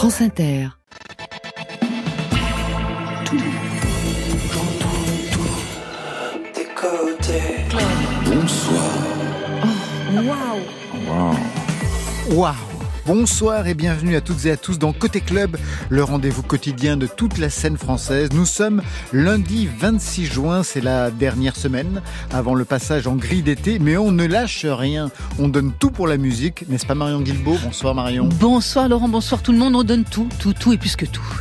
France Inter. Bonsoir. Waouh. Waouh Bonsoir et bienvenue à toutes et à tous dans Côté Club, le rendez-vous quotidien de toute la scène française. Nous sommes lundi 26 juin, c'est la dernière semaine avant le passage en gris d'été, mais on ne lâche rien. On donne tout pour la musique, n'est-ce pas Marion Guilbault? Bonsoir Marion. Bonsoir Laurent, bonsoir tout le monde, on donne tout, tout, tout et plus que tout.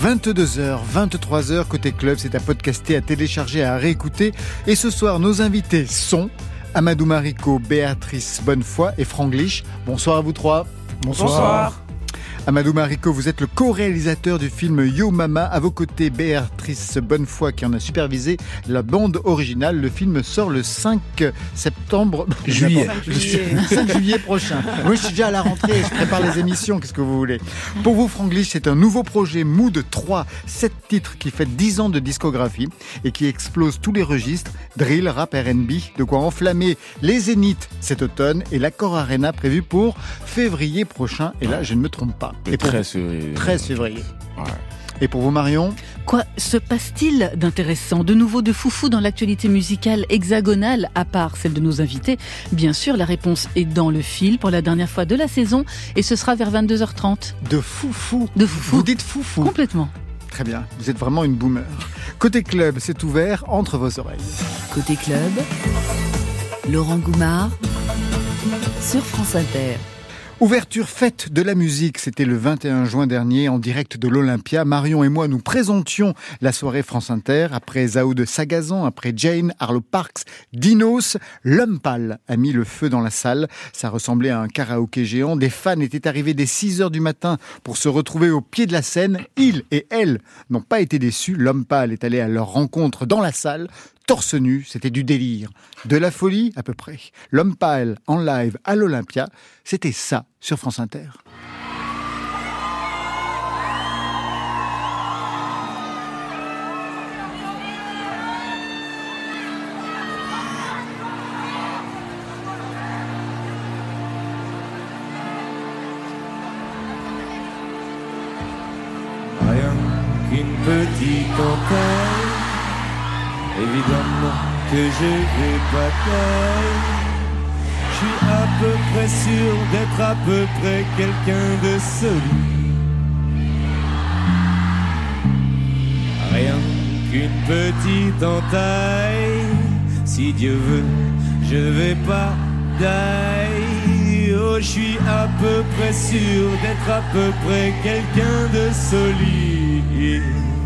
22h, 23h, Côté Club, c'est à podcaster, à télécharger, à réécouter. Et ce soir, nos invités sont Amadou Marico, Béatrice Bonnefoy et Franglish. Bonsoir à vous trois. Bonsoir. Amadou Marico, vous êtes le co-réalisateur du film Yo Mama. À vos côtés, Béatrice Bonnefoy qui en a supervisé la bande originale. Le film sort le 5 septembre. Juillet. Je suis- 5 juillet prochain. Moi, je suis déjà à la rentrée. Je prépare les émissions. Qu'est-ce que vous voulez Pour vous, Franglish, c'est un nouveau projet Mood 3, 7 titres qui fait 10 ans de discographie et qui explose tous les registres drill, rap, R&B. De quoi enflammer les zéniths cet automne et l'accord Arena prévu pour février prochain. Et là, je ne me trompe pas. Et pour- 13 février. 13 février. Ouais. Et pour vous, Marion Quoi se passe-t-il d'intéressant? De nouveau de foufou dans l'actualité musicale hexagonale, à part celle de nos invités Bien sûr, la réponse est dans le fil pour la dernière fois de la saison et ce sera vers 22h30. De foufou. De foufou. Vous dites foufou. Complètement. Très bien. Vous êtes vraiment une boomer. Côté club, c'est ouvert entre vos oreilles. Côté club, Laurent Goumard sur France Inter. Ouverture fête de la musique, c'était le 21 juin dernier en direct de l'Olympia. Marion et moi nous présentions la soirée France Inter. Après Zao de Sagazan, après Jane, Arlo Parks, Dinos, l'homme pâle a mis le feu dans la salle. Ça ressemblait à un karaoké géant. Des fans étaient arrivés dès 6 heures du matin pour se retrouver au pied de la scène. Ils et elles n'ont pas été déçus. L'homme pâle est allé à leur rencontre dans la salle. Torse nu, c'était du délire. De la folie, à peu près. L'homme pâle en live à l'Olympia, c'était ça sur France Inter. Évidemment que je suis à peu près sûr d'être à peu près quelqu'un de solide. Rien qu'une petite entaille. Si Dieu veut, je vais pas die Oh, je suis à peu près sûr d'être à peu près quelqu'un de solide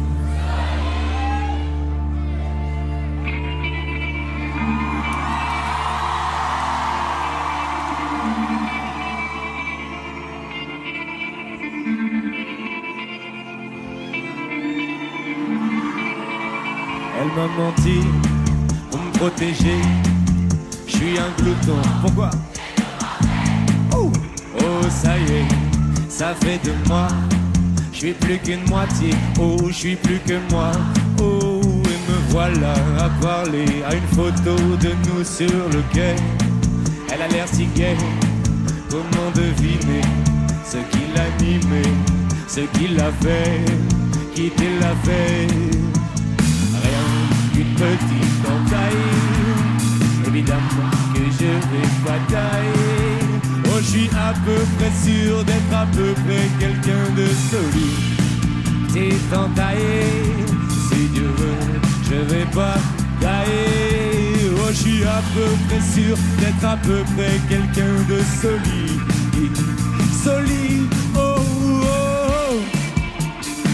m'a menti pour me protéger. Je suis un glouton. Pourquoi? Oh, ça y est, ça fait de moi. Je suis plus qu'une moitié. Oh, je suis plus que moi. Oh, et me voilà à parler à une photo de nous sur le quai. Elle a l'air si gaie. Comment deviner ce qui l'animait, ce qui l'a fait quitter la veille petite entaille. Évidemment que je vais batailler. Oh, je suis à peu près sûr d'être à peu près quelqu'un de solide. T'es entaillé, si Dieu veut, je vais pas tailler. Oh, je suis à peu près sûr d'être à peu près quelqu'un de solide. Solide, oh, oh, oh.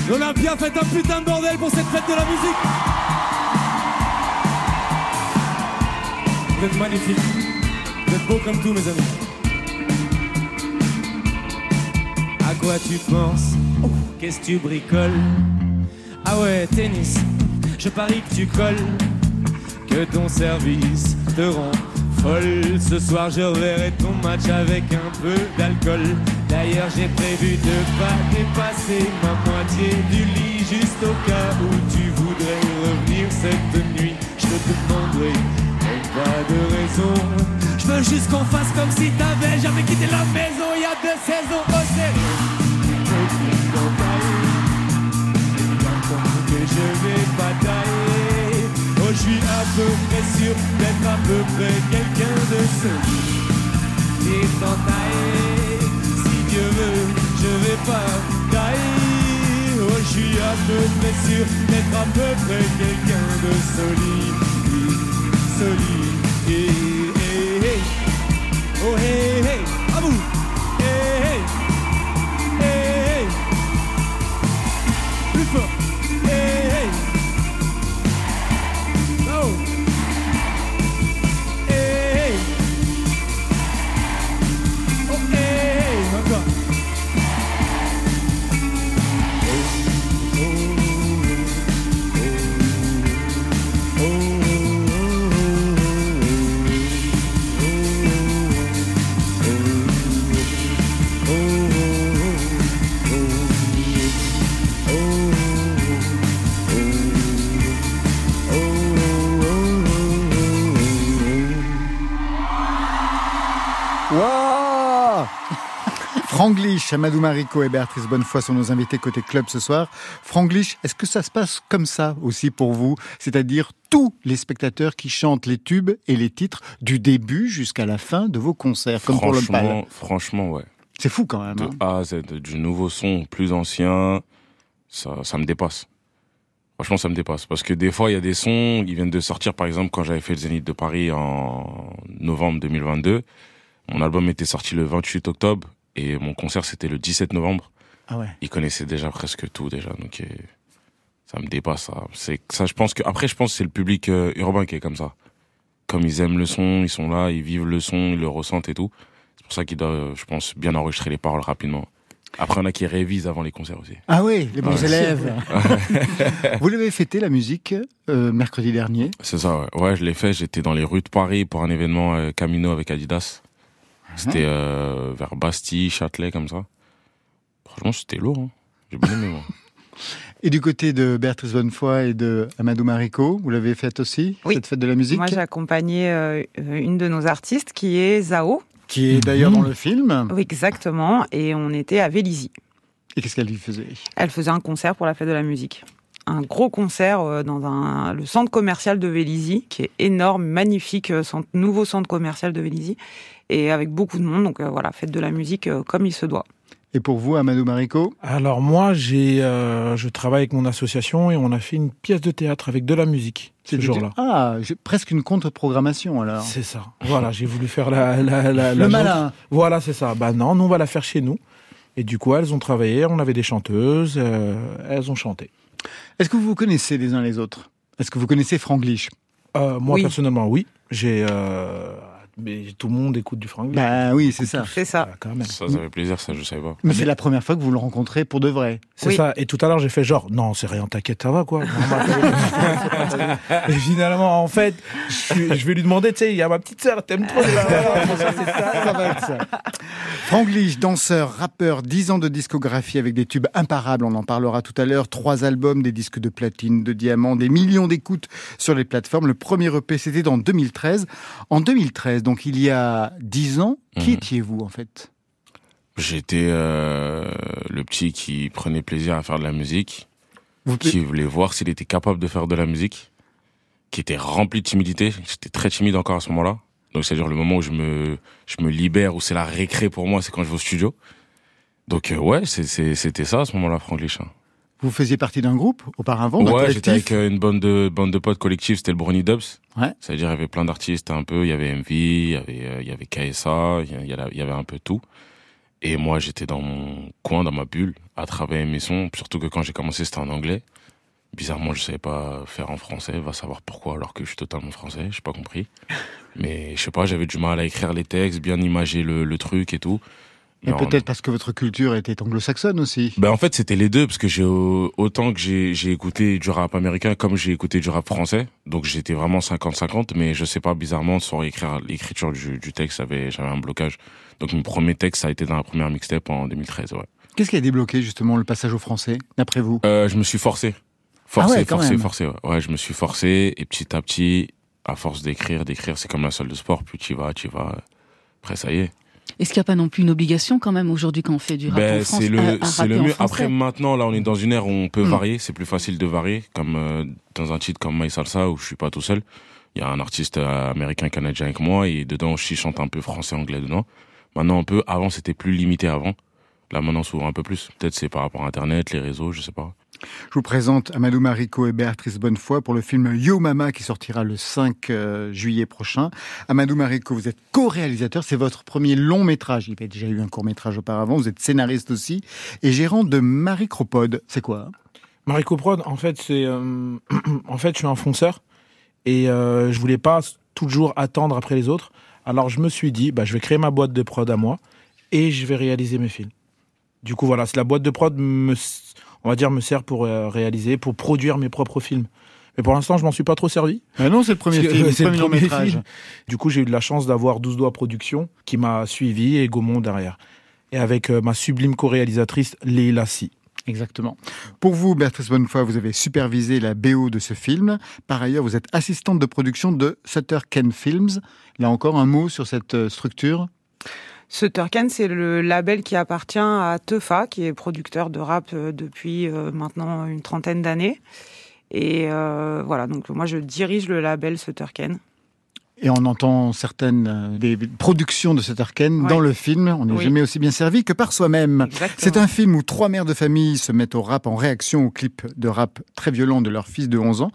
L'Olympia fait un putain de bordel pour cette fête de la musique. Vous êtes magnifiques. Vous êtes beaux comme tout, mes amis. À quoi tu penses? Qu'est-ce que tu bricoles? Ah ouais, tennis. Je parie que tu colles. Que ton service te rend folle. Ce soir, je reverrai ton match avec un peu d'alcool. D'ailleurs, j'ai prévu de pas dépasser ma moitié du lit juste au cas où tu voudrais revenir cette nuit. Je te demanderai pas de raison. Je veux juste qu'on fasse comme si t'avais jamais quitté la maison il y a deux saisons. Oh, c'est que je vais batailler. Oh, je suis à peu près sûr d'être à peu près quelqu'un de ce qui est. Si Dieu veut, je vais pas tailler. Oh, je suis à peu près sûr d'être à peu près quelqu'un de solide. solide. Hey, Franglish, Amadou Marico et Béatrice Bonnefoy sont nos invités côté club ce soir. Franglish, est-ce que ça se passe comme ça aussi pour vous? C'est-à-dire tous les spectateurs qui chantent les tubes et les titres du début jusqu'à la fin de vos concerts, comme pour. Franchement, ouais. C'est fou quand même. De hein. A à Z, du nouveau son plus ancien, ça, ça me dépasse. Franchement, ça me dépasse. Parce que des fois, il y a des sons, ils viennent de sortir, par exemple, quand j'avais fait le Zénith de Paris en novembre 2022. Mon album était sorti le 28 octobre et mon concert, c'était le 17 novembre. Ah ouais. Ils connaissaient déjà presque tout, déjà. Donc, ça me dépasse, ça. C'est, ça, je pense que, après, je pense que c'est le public euh, urbain qui est comme ça. Comme ils aiment le son, ils sont là, ils vivent le son, ils le ressentent et tout. C'est pour ça qu'ils doivent, je pense, bien enregistrer les paroles rapidement. Après, on a qui révisent avant les concerts aussi. Ah oui, les bons élèves. vous l'avez fêté la musique euh, mercredi dernier? C'est ça, ouais. Ouais, je l'ai fait. J'étais dans les rues de Paris pour un événement euh, Camino avec Adidas. C'était euh, vers Bastille, Châtelet, comme ça. Franchement, c'était lourd. Hein. J'ai bien aimé, moi. Et du côté de Béatrice Bonnefoy et de Amadou Marico, vous l'avez faite aussi, Oui. cette fête de la musique? Moi, j'ai accompagné euh, une de nos artistes qui est Zao. Qui est d'ailleurs dans le film. Oui, exactement. Et on était à Vélizy. Et qu'est-ce qu'elle lui faisait? Elle faisait un concert pour la fête de la musique. Un gros concert euh, dans un, le centre commercial de Vélizy, qui est énorme, magnifique, centre- nouveau centre commercial de Vélizy, et avec beaucoup de monde. Donc euh, voilà, fête de la musique euh, comme il se doit. Et pour vous, Amadou Marico Alors moi, j'ai, euh, je travaille avec mon association et on a fait une pièce de théâtre avec de la musique ce jour-là. Ah, j'ai presque une contre-programmation alors. C'est ça. Voilà, j'ai voulu faire la, la, la, la Le malin. Voilà, c'est ça. Bah non, nous on va la faire chez nous. Et du coup, elles ont travaillé. On avait des chanteuses. euh, elles ont chanté. Est-ce que vous vous connaissez les uns les autres? Est-ce que vous connaissez Franglish Euh, moi Oui. personnellement, oui. J'ai, euh, mais tout le monde écoute du Franck. Ben oui, c'est ça. C'est ça. Ah, quand même. Ça, ça fait plaisir, ça, je savais pas. Mais c'est la première fois que vous le rencontrez pour de vrai. C'est Oui. ça. Et tout à l'heure, j'ai fait genre, non, c'est rien, t'inquiète, ça va quoi. et finalement, en fait, je, vais lui demander, tu sais, il y a ma petite sœur, t'aimes trop. ça, ça va être ça. Franglish, danseur, rappeur, 10 ans de discographie avec des tubes imparables, on en parlera tout à l'heure. Trois albums, des disques de platine, de diamants, des millions d'écoutes sur les plateformes. Le premier EP, c'était en 2013. En 2013, donc il y a 10 ans, qui Mhm. étiez-vous en fait? J'étais euh, le petit qui prenait plaisir à faire de la musique, vous, qui voulait voir s'il était capable de faire de la musique, qui était rempli de timidité. J'étais très timide encore à ce moment-là. Donc c'est-à-dire le moment où je me, je me libère, où c'est la récré pour moi, c'est quand je vais au studio. Donc euh, ouais, c'est- c'est- c'était ça à ce moment-là, Franglish. hein. Vous faisiez partie d'un groupe auparavant Ouais, j'étais avec euh, une bande de bande de potes collectifs, c'était le Brownie Dubs. Ouais. C'est-à-dire il y avait plein d'artistes un peu, il y avait MV, il y avait euh, il y avait KSA, il y, il avait un peu tout. Et moi j'étais dans mon coin, dans ma bulle, à travailler mes sons, surtout que quand j'ai commencé c'était en anglais. Bizarrement, je savais pas faire en français, va savoir pourquoi alors que je suis totalement français, j'ai pas compris. Mais je sais pas, j'avais du mal à écrire les textes, bien imager le, le truc et tout. Non, peut-être parce que votre culture était anglo-saxonne aussi. ben en fait c'était les deux parce que j'ai au- autant que j'ai écouté du rap américain comme j'ai écouté du rap français. Donc j'étais vraiment 50-50 mais je sais pas bizarrement sur écrire l'écriture du, du texte j'avais j'avais un blocage. Donc mon premier texte ça a été dans la première mixtape en 2013 ouais. Qu'est-ce qui a débloqué justement le passage au français, d'après vous? Euh, je me suis forcé. Forcé Ah ouais, forcé même. forcé ouais. ouais je me suis forcé et petit à petit à force d'écrire d'écrire c'est comme la salle de sport plus tu y vas tu y vas. Après ça y est Est-ce qu'il n'y a pas non plus une obligation quand même aujourd'hui quand on fait du rap Ben, en France c'est le, c'est le mieux. Après, maintenant, là, on est dans une ère où on peut Mm. varier. C'est plus facile de varier, comme euh, dans un titre comme My Salsa où je suis pas tout seul. Il y a un artiste euh, américain canadien avec moi et dedans je chante un peu français anglais dedans. Maintenant un peu. Avant c'était plus limité avant. Là maintenant souvent un peu plus. Peut-être c'est par rapport à Internet, les réseaux, je sais pas. Je vous présente Amadou Marico et Béatrice Bonnefoy pour le film Yo Mama qui sortira le 5 euh, juillet prochain. Amadou Marico, vous êtes co-réalisateur, c'est votre premier long métrage. Il y avait déjà eu un court métrage auparavant, vous êtes scénariste aussi et gérant de Maricropod. C'est quoi Maricopod, en fait, c'est euh, en fait, je suis un fonceur et euh, je voulais pas toujours attendre après les autres. Alors je me suis dit, bah, je vais créer ma boîte de prod à moi et je vais réaliser mes films. Du coup, voilà, c'est la boîte de prod me on va dire, me sert pour euh, réaliser, pour produire mes propres films. Mais pour l'instant, je m'en suis pas trop servi. Ah non, c'est le premier film, c'est le premier, métrage. Du coup, j'ai eu de la chance d'avoir 12 doigts production qui m'a suivi et Gaumont derrière. Et avec euh, ma sublime co-réalisatrice Leila Si. Exactement. Pour vous, Béatrice Bonnefoy, vous avez supervisé la BO de ce film. Par ailleurs, vous êtes assistante de production de Sutter Ken Films. Là encore, un mot sur cette euh, structure? Sutterken, c'est le label qui appartient à Teufa, qui est producteur de rap euh, depuis euh, maintenant une trentaine d'années. Et euh, voilà, donc moi je dirige le label Sutterken. Et on entend certaines des productions de Sutterken dans le film. On n'est jamais aussi bien servi que par soi-même. C'est un film où trois mères de famille se mettent au rap en réaction au clip de rap très violent de leur fils de 11 ans.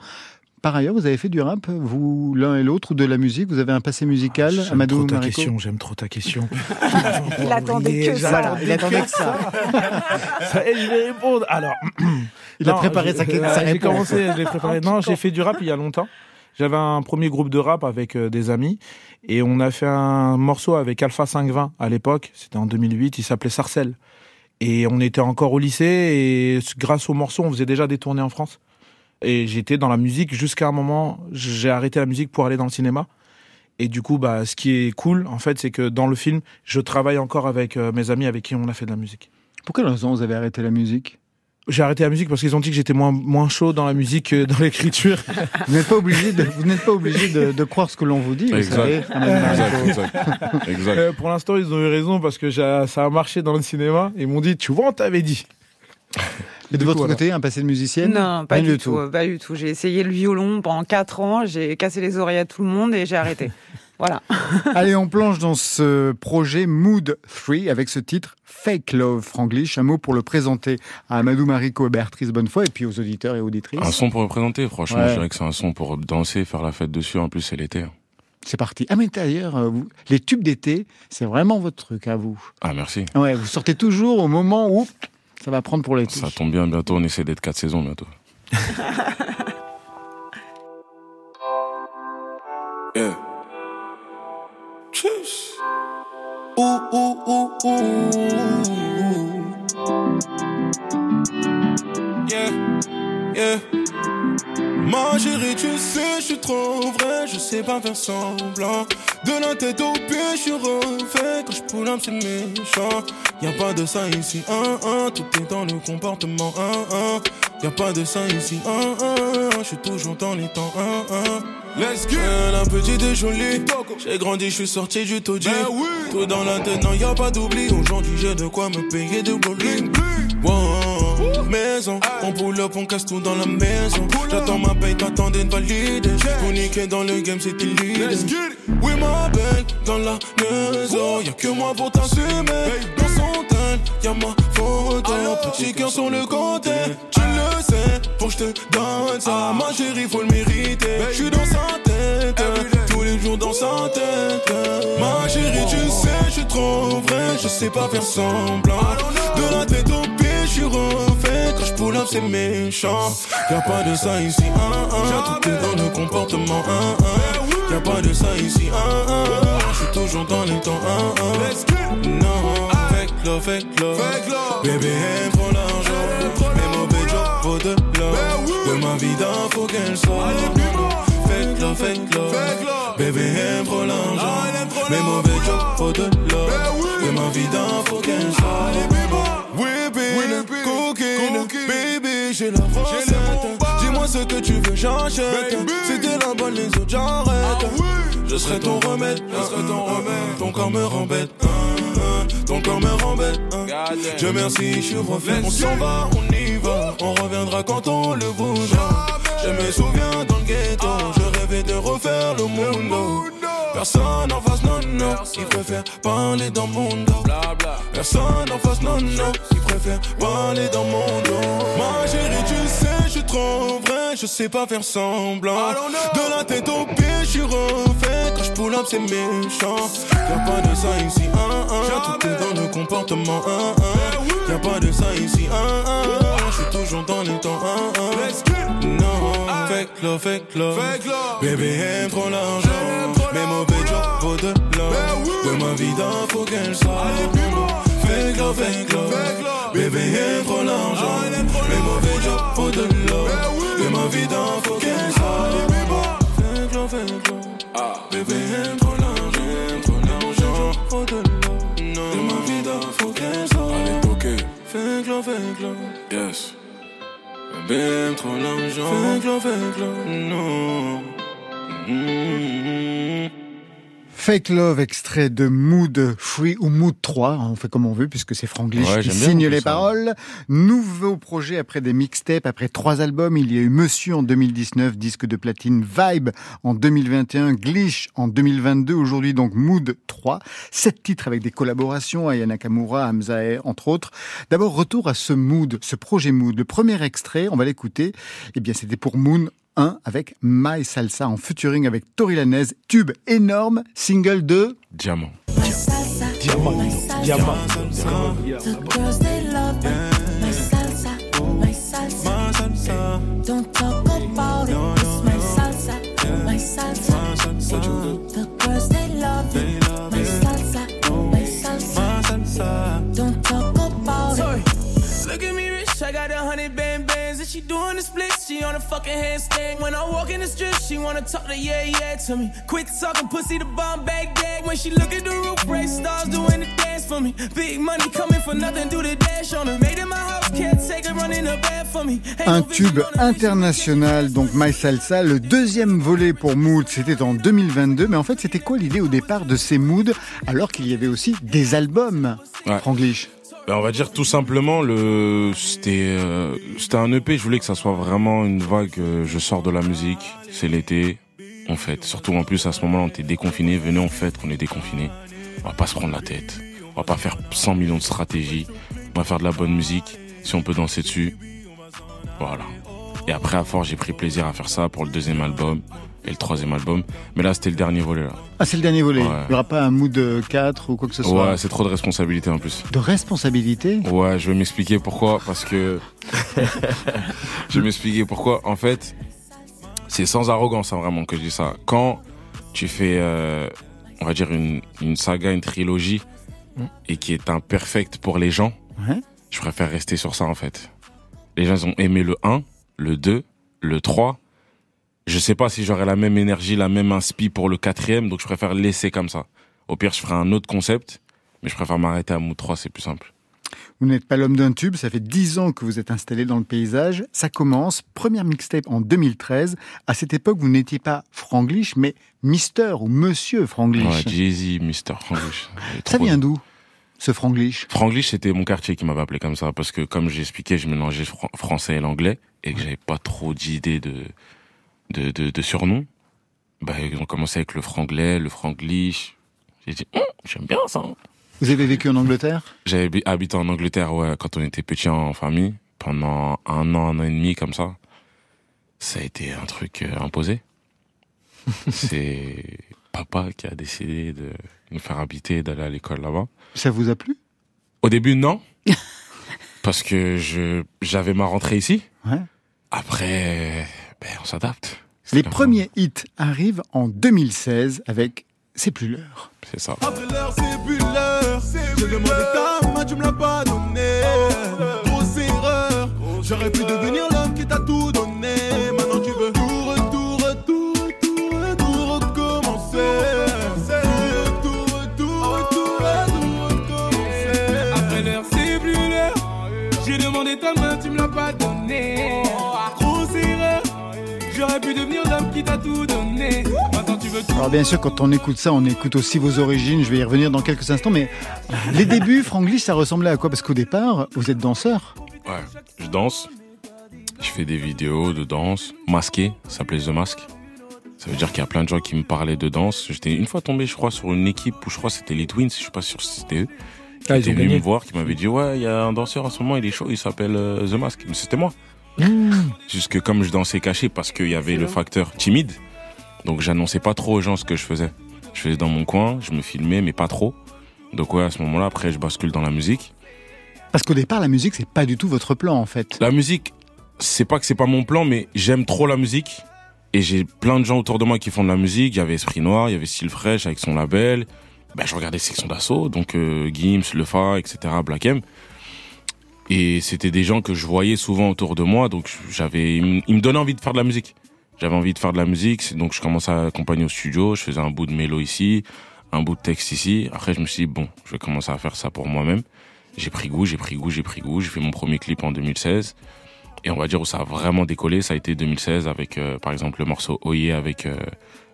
Par ailleurs, vous avez fait du rap, vous l'un et l'autre, ou de la musique Vous avez un passé musical, ah, Amadou trop ta question, J'aime trop ta question. il attendait que ça. Il attendait que ça. ça je vais répondre. Alors, il a préparé sa, question. J'ai commencé, j'ai préparé. Non, j'ai fait du rap il y a longtemps. J'avais un premier groupe de rap avec euh, des amis et on a fait un morceau avec Alpha 520 à l'époque. C'était en 2008. Il s'appelait Sarcelle. Et on était encore au lycée et grâce au morceau, on faisait déjà des tournées en France. Et j'étais dans la musique jusqu'à un moment, j'ai arrêté la musique pour aller dans le cinéma. Et du coup, bah, ce qui est cool, en fait, c'est que dans le film, je travaille encore avec euh, mes amis avec qui on a fait de la musique. Pour quelle raison vous avez arrêté la musique? J'ai arrêté la musique parce qu'ils ont dit que j'étais moins, moins chaud dans la musique que dans l'écriture. vous n'êtes pas obligé de, vous n'êtes pas obligé de, de, croire ce que l'on vous dit. Exact. exact, exact. Euh, pour l'instant, ils ont eu raison parce que ça a marché dans le cinéma. Ils m'ont dit, tu vois, on t'avait dit. Et de votre côté, un passé de musicienne? Non, pas, du, tout. Pas du tout. J'ai essayé le violon pendant 4 ans, j'ai cassé les oreilles à tout le monde et j'ai arrêté. Voilà. Allez, on plonge dans ce projet Mood 3 avec ce titre Fake Love Franglish. Un mot pour le présenter à Amadou Marico et Béatrice Bonnefoy et puis aux auditeurs et auditrices. Un son pour le présenter, franchement. Je dirais que c'est un son pour danser, faire la fête dessus. En plus, c'est l'été. C'est parti. Ah mais d'ailleurs, euh, les tubes d'été, c'est vraiment votre truc à vous. Ah merci. Ouais, vous sortez toujours au moment où ça va prendre pour l'été. Ça tombe bien, bientôt on essaie d'être quatre saisons bientôt. yeah. Tchuss. Ouh, ouh, ouh, ouh. Yeah, yeah. Ma chérie, tu sais, je suis trop vrai, je sais pas faire semblant. De la tête aux pieds, je suis refait. Quand je pull up, c'est méchant. Y'a pas de ça ici, hein, hein. Tout est dans le comportement, hein, hein. Y'a pas de ça ici, hein, hein. Je suis toujours dans les temps, hein, hein. Let's get La petite est jolie. J'ai grandi, je suis sorti du taudis. Ben oui. Tout dans la tête, non, y'a pas d'oubli. Aujourd'hui, j'ai de quoi me payer de. Wow, maison, on pull up, on casse tout dans la maison. J'attends ma paye, t'attendais de valider. Pour niquer dans le game, c'était l'idée. Oui, ma belle, dans la maison. Y'a que moi pour t'assumer. Dans son tel, y'a ma photo. Petit cœur sur le côté. Tu le sais, faut que je te donne ça. Ma chérie, faut le mériter. J'suis dans sa tête. Tous les jours dans sa tête. Ma chérie, tu sais, j'suis trop vrai. Je sais pas faire semblant. De la tête au pied, j'suis. Quand j'pull up, c'est méchant. Y'a pas de ça ici, hein, hein. Tout est dans le comportement, hein, hein. Y'a pas de ça ici, hein, hein. J'suis toujours dans les temps, hein, hein. Non, fake love, fake love. Bébé aime trop l'argent. Mais mauvais job vaut de l'or. De ma vie d'un, faut qu'elle soit. Fake love, fake love. Bébé aime trop l'argent. Mais mauvais job vaut de l'or. De ma vie d'un, faut qu'elle soit. Baby, j'ai la recette. Dis-moi ce que tu veux, j'achète. C'était la bonne, les autres, j'arrête. Je serai ton remède, je serai ton remède. Ton corps me rend bête, ton corps me rend bête. Je merci, je suis refait. On s'en va, on y va. On reviendra quand on le voudra. Je me souviens dans le ghetto, je rêvais de refaire le monde. Personne en face, non, non, qui préfère parler dans mon dos. Personne en face, non, non, qui préfère parler dans mon dos. Ma chérie, tu sais, je suis trop vrai, je sais pas faire semblant. De la tête aux pieds, je suis refait. Quand je pull up, c'est méchant. Y'a pas de ça ici, hein, hein. Tout est dans le comportement, hein, hein. Y'a pas de ça ici, hein, hein. Je suis toujours dans les temps, hein, hein. Non, fake love, fake love. Bébé aime trop l'argent. Mes mauvais jobs vaut de l'or. De ma vie d'en faut qu'elle love, fake love. Bébé aime trop l'argent. Mes mauvais jobs vaut de l'or. De ma vie d'en faut qu'elle soit. Fake love, fake love. Bébé aime trop l'argent. Trop de l'or. De ma vie faut qu'elle. Allez, ok. Yes. Bébé trop l'argent. Fake love. Non. Fake Love, extrait de Mood Free ou Mood 3, on fait comme on veut puisque c'est Franglish ouais, qui signe les ça. paroles. Nouveau projet après des mixtapes, après trois albums, il y a eu Monsieur en 2019, disque de platine, Vibe en 2021, Glitch en 2022, aujourd'hui donc Mood 3, sept titres avec des collaborations, Aya Nakamura, Hamza entre autres. D'abord retour à ce Mood, ce projet Mood. Le premier extrait, on va l'écouter, eh bien c'était pour Moon 1 avec My Salsa en featuring avec Tori Lanez, tube énorme, single de Diamant. Diamant. Diamant. Don't talk about it, it's my salsa, my salsa. The girls they love it, my salsa, my salsa. Don't talk about it. Look at me rich, I got a hundred band bands and she doing the split. She on a fucking handstand. When I walk in the strip, she wanna talk to yeah yeah to me. Quit talking pussy to bomb bag gag. When she look at the roof, race stars doing the dance for me. Big money coming for nothing, do the dash on her. Made in my house, can't take it running the bed for me. Un tube international, donc My Salsa, le deuxième volet pour Mood, c'était en 2022. Mais en fait, c'était quoi l'idée au départ de ces Moods alors qu'il y avait aussi des albums, Ouais. Franglish Ben, on va dire tout simplement le c'était euh, c'était un EP. Je voulais que ça soit vraiment une vague. je sors de la musique, c'est l'été, on fête. Surtout en plus à ce moment-là, on était déconfiné. Venez on fête, qu'on est déconfiné. On va pas se prendre la tête. On va pas faire 100 millions de stratégies. On va faire de la bonne musique. Si on peut danser dessus, voilà. Et après à force, j'ai pris plaisir à faire ça pour le deuxième album et le troisième album. Mais là, c'était le dernier volet. Là. Ah, c'est le dernier volet. Ouais. Il n'y aura pas un Mood 4 ou quoi que ce soit. Ouais, c'est trop de responsabilité en plus. De responsabilité Ouais, je vais m'expliquer pourquoi. Parce que. je vais m'expliquer pourquoi. En fait, c'est sans arrogance, hein, vraiment, que je dis ça. Quand tu fais, euh, on va dire, une, une saga, une trilogie, et qui est imperfecte pour les gens, je préfère rester sur ça, en fait. Les gens, ils ont aimé le 1, le 2, le 3. Je sais pas si j'aurai la même énergie, la même inspi pour le quatrième, donc je préfère laisser comme ça. Au pire, je ferai un autre concept, mais je préfère m'arrêter à Mood 3, c'est plus simple. Vous n'êtes pas l'homme d'un tube, ça fait 10 ans que vous êtes installé dans le paysage. Ça commence, première mixtape en 2013. À cette époque, vous n'étiez pas Franglish, mais Mister ou Monsieur Franglish. Ouais, Jay-Z, Mr. Franglish. Ça vient d'où, ce Franglish? Franglish, c'était mon quartier qui m'avait appelé comme ça, parce que comme j'ai expliqué, je mélangeais fran- français et l'anglais, et que j'avais pas trop d'idées de, de, de, de surnoms. Bah, ils ont commencé avec le franglais, le franglish. J'ai dit, Hum, j'aime bien ça. Vous avez vécu en Angleterre? J'avais habi- habité en Angleterre, ouais, quand on était petit en famille, pendant un an, un an et demi, comme ça. Ça a été un truc euh, imposé. C'est papa qui a décidé de nous faire habiter d'aller à l'école là-bas. Ça vous a plu? Au début, non. parce que je j'avais ma rentrée ici. Ouais. Après, ben, on s'adapte. C'est Les premiers hits arrivent en 2016 avec C'est plus l'heure. C'est ça. Après l'heure, c'est plus l'heure. J'ai demandé ta main, tu me l'as pas donné. Grosse erreur. J'aurais pu devenir l'homme qui t'a tout tout donné. Maintenant tu veux tout. Alors bien sûr, quand on écoute ça, on écoute aussi vos origines. Je vais y revenir dans quelques instants. Mais les débuts, Franglish, ça ressemblait à quoi? Parce qu'au départ, vous êtes danseur. Ouais. Je danse. Je fais des vidéos de danse masquées, ça s'appelait The Mask. Ça veut dire qu'il y a plein de gens qui me parlaient de danse. J'étais une fois tombé, je crois, sur une équipe où je crois que c'était les Twins, je suis pas sûr si c'était eux. Qui Ah, ils étaient ont venus me voir, qui m'avaient dit ouais, il y a un danseur en ce moment, il est chaud, il s'appelle euh, The Mask. Mais c'était moi. Mmh. Juste que comme je dansais caché parce qu'il y avait le facteur timide, donc j'annonçais pas trop aux gens ce que je faisais. Je faisais dans mon coin, je me filmais, mais pas trop. Donc ouais, à ce moment-là, après, je bascule dans la musique. Parce qu'au départ, la musique, c'est pas du tout votre plan, en fait. La musique, c'est pas que c'est pas mon plan, mais j'aime trop la musique. Et j'ai plein de gens autour de moi qui font de la musique. Il y avait Esprit Noir, il y avait Style Fresh avec son label. Ben, je regardais Section d'Assaut, donc euh, Gims, Lefa, etc., Black M. Et c'était des gens que je voyais souvent autour de moi, donc j'avais, ils me- donnaient envie de faire de la musique. J'avais envie de faire de la musique, c'est- donc je commençais à accompagner au studio. Je faisais un bout de mélo ici, un bout de texte ici. Après, je me suis dit bon, je vais commencer à faire ça pour moi-même. J'ai pris goût, j'ai pris goût, j'ai pris goût. J'ai fait mon premier clip en 2016. Et on va dire où ça a vraiment décollé, ça a été 2016 avec, euh, par exemple, le morceau Oye avec euh,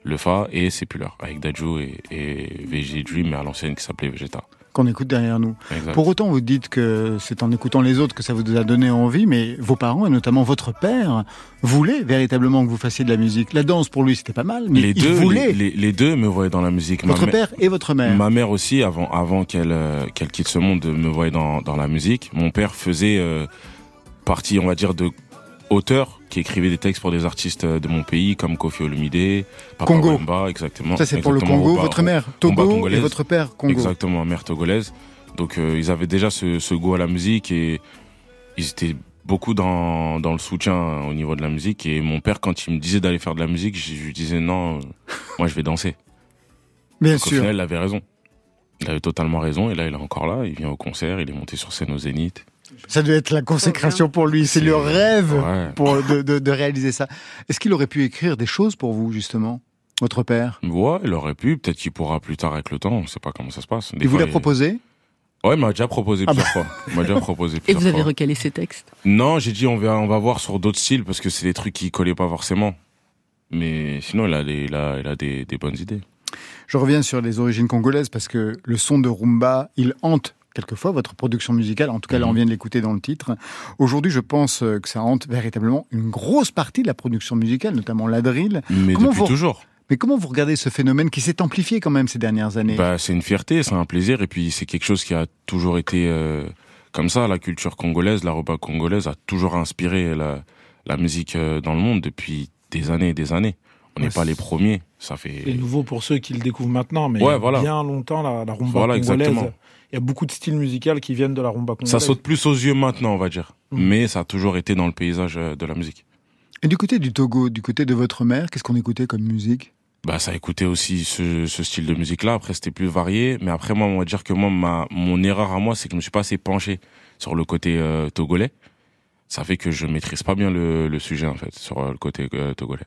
Le Fa et Sepuleur avec Dajou et, et VG Dream, mais à l'ancienne qui s'appelait Vegeta. Qu'on écoute derrière nous. Exact. Pour autant, vous dites que c'est en écoutant les autres que ça vous a donné envie, mais vos parents, et notamment votre père, voulaient véritablement que vous fassiez de la musique. La danse, pour lui, c'était pas mal, mais les il deux, voulait. les, les- les deux me voyaient dans la musique. Votre père et votre mère. Ma mère aussi, avant, avant qu'elle euh, qu'elle quitte ce monde, me voyait dans, dans la musique. Mon père faisait euh, partie, on va dire, de auteurs qui écrivaient des textes pour des artistes euh, de mon pays, comme Kofi Olomide, Papa Congo. Wemba, exactement. Ça, c'est pour le Congo. Votre mère, Togo, et votre père, Congo. Exactement, mère togolaise. Donc euh, ils avaient déjà ce, ce goût à la musique et ils étaient beaucoup dans, dans le soutien au niveau de la musique. Et mon père, quand il me disait d'aller faire de la musique, je lui disais non, euh, moi je vais danser. Bien Donc, Au sûr. final, il avait raison. Il avait totalement raison. Et là, il est encore là. Il vient au concert. Il est monté sur scène au Zénith. Ça doit être la consécration pour lui. C'est le rêve Ouais. pour, de, de- de réaliser ça. Est-ce qu'il aurait pu écrire des choses pour vous, justement, votre père? Ouais, il aurait pu. Peut-être qu'il pourra plus tard avec le temps. On sait pas comment ça se passe. Des Il vous fois, l'a proposé? Ouais, il m'a déjà proposé Ah plusieurs fois. Il m'a déjà proposé Et vous avez fois. recalé ces textes? Non, j'ai dit on va on va voir sur d'autres styles parce que c'est des trucs qui collaient pas forcément. Mais sinon, il a des, il a, il a des, des bonnes idées. Je reviens sur les origines congolaises parce que le son de rumba, il hante quelquefois votre production musicale. En tout cas, là, on Mhm. vient de l'écouter dans le titre. Aujourd'hui, je pense euh, que ça hante véritablement une grosse partie de la production musicale, notamment la drill. Mais Comment depuis vous- toujours. Mais comment vous regardez ce phénomène qui s'est amplifié quand même ces dernières années? Bah, c'est une fierté, c'est un plaisir, et puis c'est quelque chose qui a toujours été euh, comme ça. La culture congolaise, la roba congolaise a toujours inspiré la, la musique euh, dans le monde depuis des années et des années. On n'est Ouais, pas les c'est- premiers, ça C'est fait. nouveau pour ceux qui le découvrent maintenant, mais Ouais, il y a voilà. bien longtemps, la, la rumba Voilà, congolaise, exactement. Il y a beaucoup de styles musicaux qui viennent de la rumba congolaise. Ça saute plus aux yeux maintenant, on va dire. Mm. Mais ça a toujours été dans le paysage euh, de la musique. Et du côté du Togo, du côté de votre mère, qu'est-ce qu'on écoutait comme musique? Bah, ça écoutait aussi ce, ce style de musique-là. Après, c'était plus varié. Mais après, moi, on va dire que moi, ma, mon erreur à moi, c'est que je me suis pas assez penché sur le côté euh, togolais. Ça fait que je maîtrise pas bien le, le sujet, en fait, sur euh, le côté euh, togolais.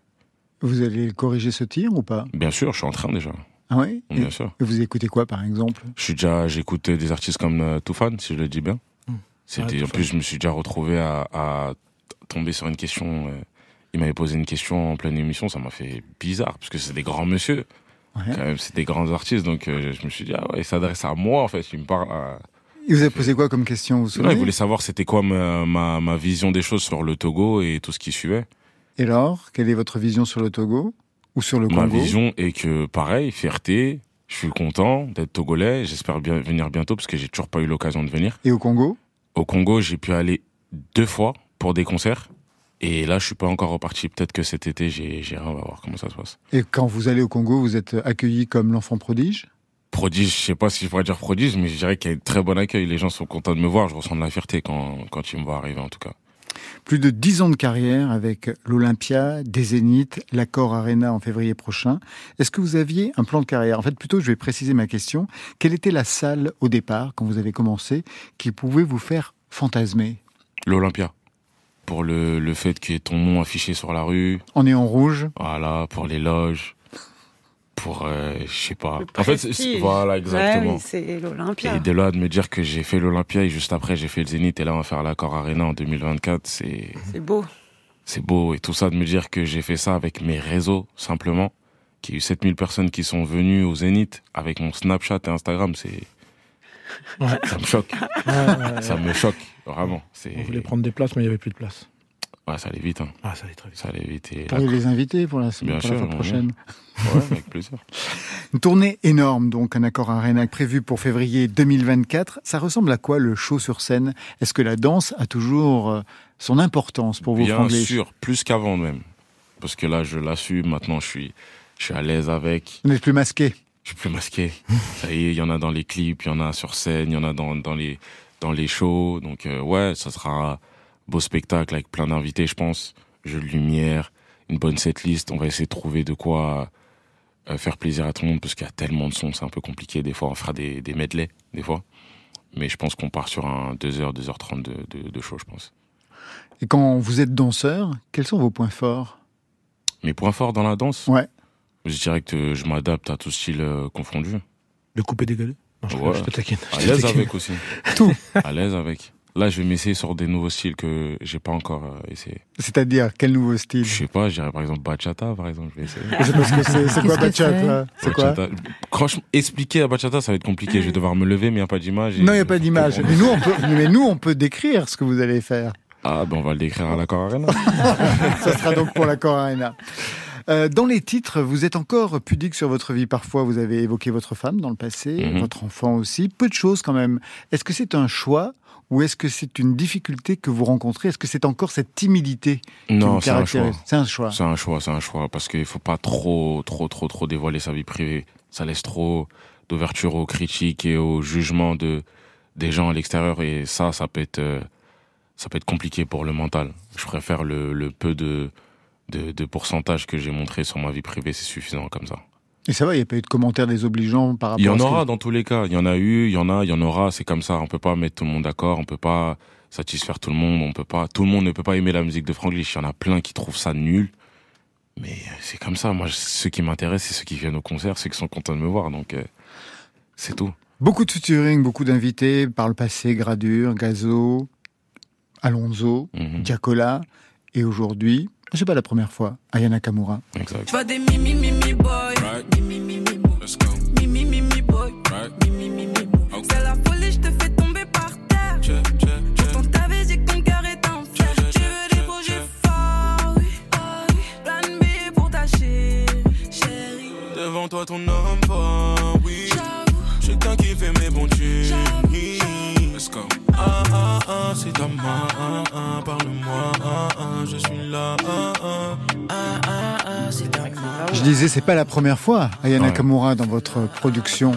Vous allez corriger ce tir ou pas? Bien sûr, je suis en train déjà. Ah oui Bien sûr. et vous écoutez quoi par exemple? Je suis déjà, j'écoute des artistes comme euh, Toufan, si je le dis bien. Mm. C'était, Ouais, en plus, je me suis déjà retrouvé à, à tomber sur une question. euh, il m'avait posé une question en pleine émission, ça m'a fait bizarre, parce que c'est des grands monsieur. Ouais. Quand même, c'est des grands artistes, donc euh, je me suis dit, ah ouais, il s'adresse à moi, en fait. Il me parle à... Il vous a posé quoi comme question vous vous Non, souvenez? il voulait savoir c'était quoi ma, ma, ma vision des choses sur le Togo et tout ce qui suivait. Et alors, quelle est votre vision sur le Togo? Ou sur le Ma Congo vision est que, pareil, fierté, je suis content d'être togolais, j'espère bien venir bientôt parce que j'ai toujours pas eu l'occasion de venir. Et au Congo? Au Congo, j'ai pu aller deux fois pour des concerts. Et là, je suis pas encore reparti. Peut-être que cet été, j'ai, j'ai, on va voir comment ça se passe. Et quand vous allez au Congo, vous êtes accueilli comme l'enfant prodige? Prodige, je sais pas si je pourrais dire prodige, mais je dirais qu'il y a un très bon accueil. Les gens sont contents de me voir. Je ressens de la fierté quand, quand ils me voient arriver, en tout cas. Plus de dix ans de carrière avec l'Olympia, des Zéniths, l'Accor Arena en février prochain. Est-ce que vous aviez un plan de carrière? En fait, plutôt, je vais préciser ma question. Quelle était la salle au départ, quand vous avez commencé, qui pouvait vous faire fantasmer? L'Olympia. Pour le, le fait qu'il y ait ton nom affiché sur la rue. En néon rouge Voilà, pour les loges. Pour, euh, je sais pas. Le En fait, voilà, exactement. Ouais, c'est l'Olympia. Et de là, de me dire que j'ai fait l'Olympia et juste après, j'ai fait le Zénith et là, on va faire l'Accor Arena en 2024, c'est, C'est beau. c'est beau. Et tout ça, de me dire que j'ai fait ça avec mes réseaux, simplement. Qu'il y a eu 7000 personnes qui sont venues au Zénith avec mon Snapchat et Instagram, c'est, Ouais. ça me choque. Ouais, ouais, Ça ouais. me choque, vraiment. C'est, On voulait prendre des places, mais il n'y avait plus de place. Ouais, ça allait vite. Hein. Ah, ça allait très vite. Ça allait vite. Et pourriez les inviter pour la, Bien pour la sûr, fois ouais. prochaine. Ouais, avec plaisir. Une tournée énorme, donc, un accord Arena prévu pour février 2024. Ça ressemble à quoi le show sur scène? Est-ce que la danse a toujours euh, son importance pour vous, Bien Franglish sûr, plus qu'avant même. Parce que là, je l'assume. Maintenant, je suis, je suis à l'aise avec. Vous n'êtes plus masqué? Je suis plus masqué. Ça y est, il y en a dans les clips, il y en a sur scène, il y en a dans, dans les, dans les shows. Donc, euh, ouais, ça sera un beau spectacle avec plein d'invités, je pense. Jeu de lumière, une bonne setlist. On va essayer de trouver de quoi euh, faire plaisir à tout le monde parce qu'il y a tellement de sons, c'est un peu compliqué. Des fois, on fera des, des medley, des fois. Mais je pense qu'on part sur un 2h, 2h30 de, de, de show, je pense. Et quand vous êtes danseur, quels sont vos points forts? Mes points forts dans la danse? Ouais. Je dirais que je m'adapte à tout style euh, confondu. Le coupé dégalé Non, je, Ouais. je te taquine. À Je te l'aise avec aussi. Tout. À l'aise avec. Là, je vais m'essayer sur des nouveaux styles que j'ai pas encore euh, essayé. C'est-à-dire, quel nouveau style? Je sais pas, je dirais par exemple bachata, par exemple, je vais essayer. Je sais pas ce que c'est. C'est quoi bachata? C'est quoi? Bachata. Franchement, expliquer à bachata, ça va être compliqué. Je vais devoir me lever, mais il n'y a pas d'image. et- Non, il n'y a pas d'image. Mais nous, on peut, mais nous, on peut décrire ce que vous allez faire. Ah, ben on va le décrire à l'accord arena. Ça sera donc pour l'accord Arena. Euh, dans les titres, vous êtes encore pudique sur votre vie. Parfois, vous avez évoqué votre femme dans le passé, Mhm. votre enfant aussi. Peu de choses quand même. Est-ce que c'est un choix ou est-ce que c'est une difficulté que vous rencontrez? Est-ce que c'est encore cette timidité qui Non, c'est un choix. C'est un choix. C'est un choix, c'est un choix. Parce qu'il faut pas trop, trop, trop, trop dévoiler sa vie privée. Ça laisse trop d'ouverture aux critiques et aux jugements de, des gens à l'extérieur. Et ça, ça peut être, euh, ça peut être compliqué pour le mental. Je préfère le, le peu de, de, de pourcentage que j'ai montré sur ma vie privée, c'est suffisant comme ça. Et ça va, il n'y a pas eu de commentaires désobligeants par rapport Il y à en que- aura dans tous les cas. Il y en a eu, il y en a, il y en aura. C'est comme ça. On peut pas mettre tout le monde d'accord. On peut pas satisfaire tout le monde. On peut pas. Tout le monde ne peut pas aimer la musique de Franglish. Il y en a plein qui trouvent ça nul. Mais c'est comme ça. Moi, ceux qui m'intéressent, c'est ceux qui viennent au concert, ceux qui sont contents de me voir. Donc, euh, c'est tout. Beaucoup de featuring, beaucoup d'invités par le passé, Gradure, Gazo, Alonso, Mhm. Diacola, et aujourd'hui, c'est pas la première fois, Ayana Kamura. Exact. Je vois des mimi mimi boy. Right. Mimi mimi boy. Let's go. Mimi mimi boy. Right. Mimi mimi boy. Ok. C'est la folie, je te fais tomber par terre. Check, check, check. Quand t'avais dit que ton cœur est en fer. Tu veux des projets forts, oui. Plan B pour ta chérie, chérie. Devant toi, ton homme fort, oui. J'avoue, qui fait mes bons tunes. J'avoue. Ah, ah, ah, c'est ta main. Ah, ah, parle-moi. Ah, ah, je suis là. Ah, ah. Ah, ah, ah, c'est ta main. Je disais, c'est pas la première fois, Ayana Ouais. Kamura, dans votre production.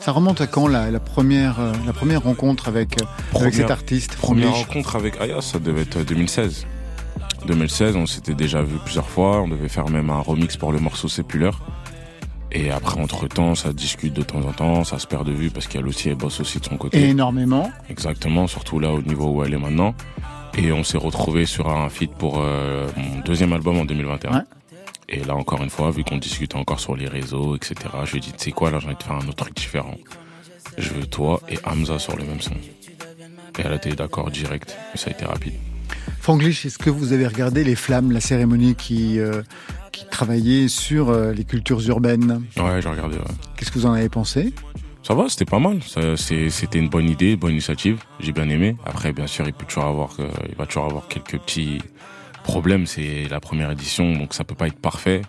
Ça remonte à quand la, la première, euh, la première rencontre avec, euh, avec cet artiste? Première rencontre avec Aya, ça devait être 2016. 2016, on s'était déjà vu plusieurs fois. On devait faire même un remix pour le morceau Sépuleur. Et après, entre temps, ça discute de temps en temps, ça se perd de vue parce qu'elle aussi, elle bosse aussi de son côté. Énormément. Exactement, surtout là au niveau où elle est maintenant. Et on s'est retrouvé sur un feat pour euh, mon deuxième album en 2021. Ouais. Et là encore une fois, vu qu'on discute encore sur les réseaux, etc., je lui ai dit, tu sais quoi, là j'ai envie de faire un autre truc différent. Je veux toi et Hamza sur le même son. Et elle a été d'accord direct, et ça a été rapide. Franglish, est-ce que vous avez regardé Les Flammes, la cérémonie qui, euh, qui travaillait sur euh, les cultures urbaines Ouais, j'ai regardé. ouais. Qu'est-ce que vous en avez pensé? Ça va, c'était pas mal. C'était une bonne idée, bonne initiative. J'ai bien aimé. Après, bien sûr, il peut toujours avoir, euh, il va toujours avoir quelques petits problèmes. C'est la première édition, donc ça peut pas être parfait.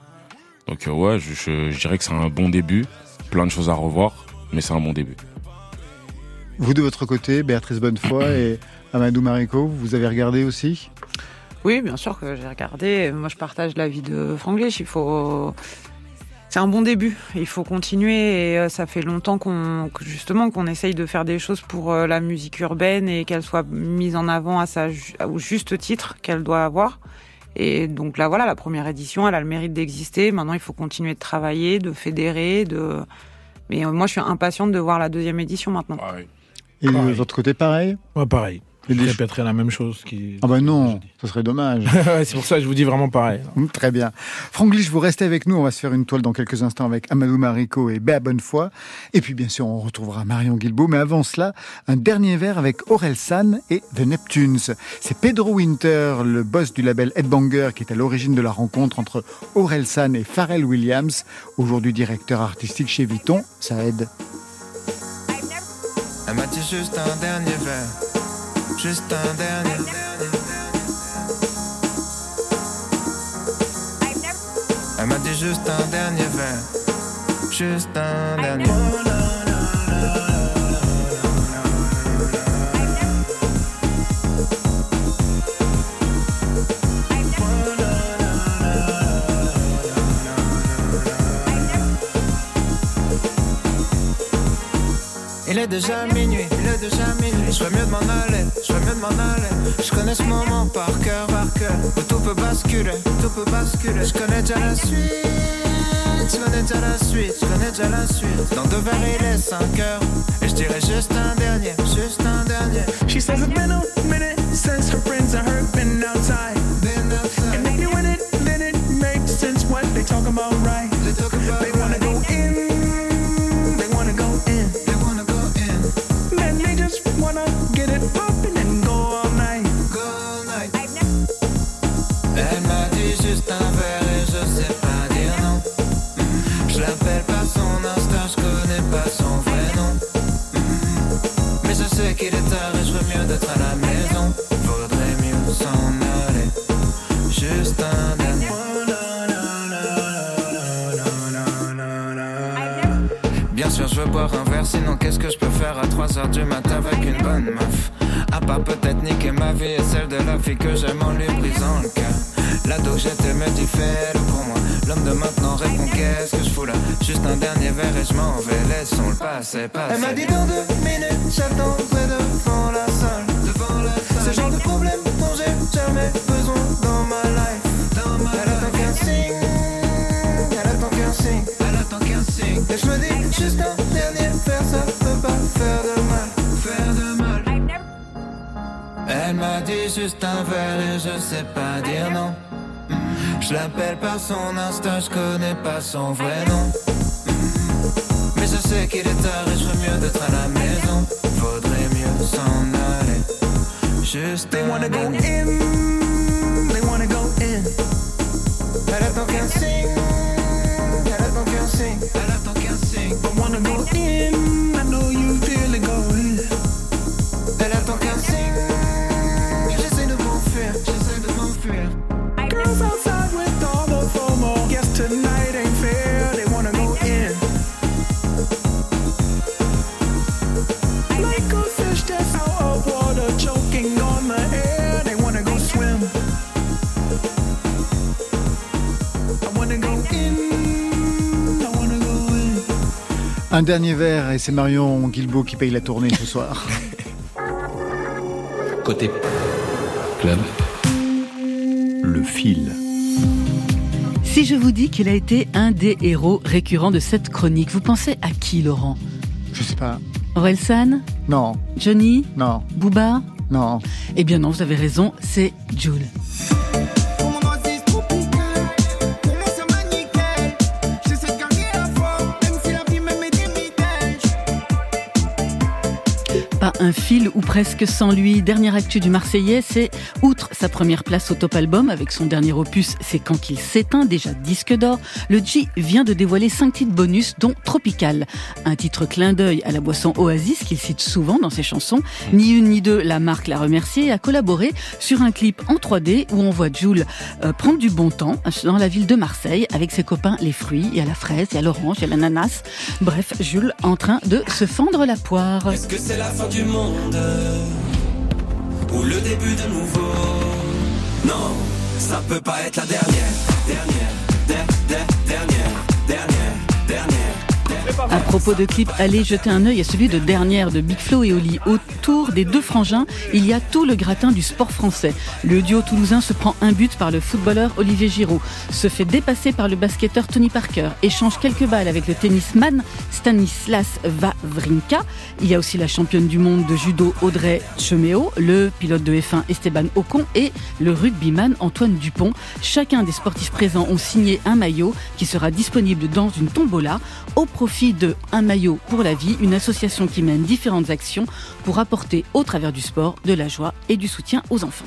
Donc euh, ouais, je, je- je dirais que c'est un bon début. Plein de choses à revoir, mais c'est un bon début. Vous, de votre côté, Béatrice Bonnefoy et Amadou Mariko, vous avez regardé aussi? Oui, bien sûr que j'ai regardé. Moi, je partage l'avis de Franglish. Il faut. C'est un bon début. Il faut continuer. Et euh, ça fait longtemps qu'on, justement, qu'on essaye de faire des choses pour euh, la musique urbaine et qu'elle soit mise en avant à sa au juste titre qu'elle doit avoir. Et donc là, voilà, la première édition, elle a le mérite d'exister. Maintenant, il faut continuer de travailler, de fédérer, de. Mais euh, moi, je suis impatiente de voir la deuxième édition maintenant. Et de Pareil. votre côté, pareil? Ouais, pareil. Et Je des- répéterai la même chose. Qui... Ah bah j'ai non, ce serait dommage. C'est pour ça que je vous dis vraiment pareil. Hum, Très bien. Franglish, vous restez avec nous. On va se faire une toile dans quelques instants avec Amadou Mariko et Béa Bonnefoy. Et puis, bien sûr, on retrouvera Marion Guilbault. Mais avant cela, un dernier verre avec Aurel San et The Neptunes. C'est Pedro Winter, le boss du label Headbanger, qui est à l'origine de la rencontre entre Aurel San et Pharrell Williams, aujourd'hui directeur artistique chez Vuitton. Ça aide. Elle m'a dit juste un dernier verre, juste un dernier. Elle m'a dit juste un dernier verre, juste un dernier. Il est déjà minuit, il est déjà minuit. Je mieux de m'en aller, je mieux de m'en aller. Je connais ce moment par cœur, par cœur. Où tout peut basculer, tout peut basculer. Je connais déjà la suite, je connais déjà la suite, je connais déjà la suite. Dans deux verres, il est 5 heures. Et je dirais juste un dernier, juste un dernier. She says it's been a minute since her friends her been outside. Je veux boire un verre, sinon qu'est-ce que je peux faire à 3h du matin avec une bonne meuf? À part peut-être niquer ma vie et celle de la fille que j'aime en lui brisant le cœur. L'ado que j'étais me dit fais-le pour moi. L'homme de maintenant répond qu'est-ce que je fous là? Juste un dernier verre et je m'en vais, laissons le passer, passer. Elle m'a dit dans deux minutes, j'attendrai devant la salle. Devant la salle. Ce genre de problème dont j'ai jamais besoin dans ma life. Dans ma elle attend qu'un signe, elle attend qu'un signe, Et je me dis juste un dernier verre, ça peut pas faire de mal, faire de mal. Elle m'a dit juste un verre et je sais pas dire non. Mm. Je l'appelle par son Insta, je connais pas son vrai nom. Mm. Mais je sais qu'il est tard et je veux mieux d'être à la maison. Faudrait mieux s'en aller. Juste They wanna go in, they wanna go in. Elle attend qu'un signe. But wanna Un dernier verre et c'est Marion Guilbault qui paye la tournée ce soir. Côté club, le fil. Si je vous dis qu'il a été un des héros récurrents de cette chronique, vous pensez à qui, Laurent? Je sais pas. Orelsan? Non, Johnny? Non, Booba? Non. Eh bien non, vous avez raison, c'est Jules. Un fil ou presque sans lui. Dernière actu du Marseillais, c'est outre sa première place au top album avec son dernier opus, c'est quand qu'il s'éteint, déjà disque d'or. Le G vient de dévoiler cinq titres bonus, dont Tropical, un titre clin d'œil à la boisson Oasis qu'il cite souvent dans ses chansons. Ni une ni deux, la marque l'a remercié et a collaboré sur un clip en 3D où on voit Jules euh, prendre du bon temps dans la ville de Marseille avec ses copains les fruits. Il y a la fraise, il y a l'orange, il y a l'ananas. Bref, Jules en train de se fendre la poire. Monde Ou le début de nouveau. Non, ça peut pas être la dernière Dernière, der, der, dernière, dernière, dernière, dernière À propos de clip, allez jeter un œil à celui de dernière de Big Flo et Oli. Autour des deux frangins, il y a tout le gratin du sport français. Le duo toulousain se prend un but par le footballeur Olivier Giroud, se fait dépasser par le basketteur Tony Parker, échange quelques balles avec le tennisman Stanislas Wawrinka. Il y a aussi la championne du monde de judo Audrey Cheméo, le pilote de F1 Esteban Ocon et le rugbyman Antoine Dupont. Chacun des sportifs présents ont signé un maillot qui sera disponible dans une tombola au profit de Un maillot pour la vie, une association qui mène différentes actions pour apporter au travers du sport de la joie et du soutien aux enfants.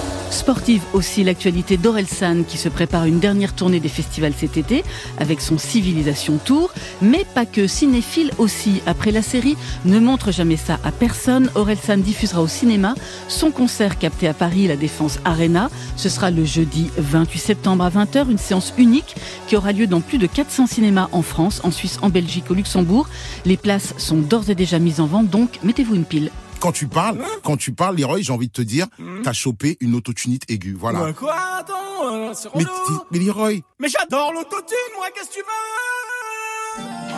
Ah. Sportive aussi l'actualité d'Orelsan qui se prépare une dernière tournée des festivals cet été avec son Civilisation Tour, mais pas que, cinéphile aussi. Après la série Ne montre jamais ça à personne, Orelsan diffusera au cinéma son concert capté à Paris, la Défense Arena. Ce sera le jeudi 28 septembre à 20h, une séance unique qui aura lieu dans plus de 400 cinémas en France, en Suisse, en Belgique, au Luxembourg. Les places sont d'ores et déjà mises en vente, donc mettez-vous une pile. Quand tu parles, quand tu parles, Leroy, j'ai envie de te dire, t'as chopé une autotunite aiguë. Voilà. Ouais, quoi Attends, euh, Mais, mais Leroy, Mais j'adore l'autotune, moi, qu'est-ce que tu veux?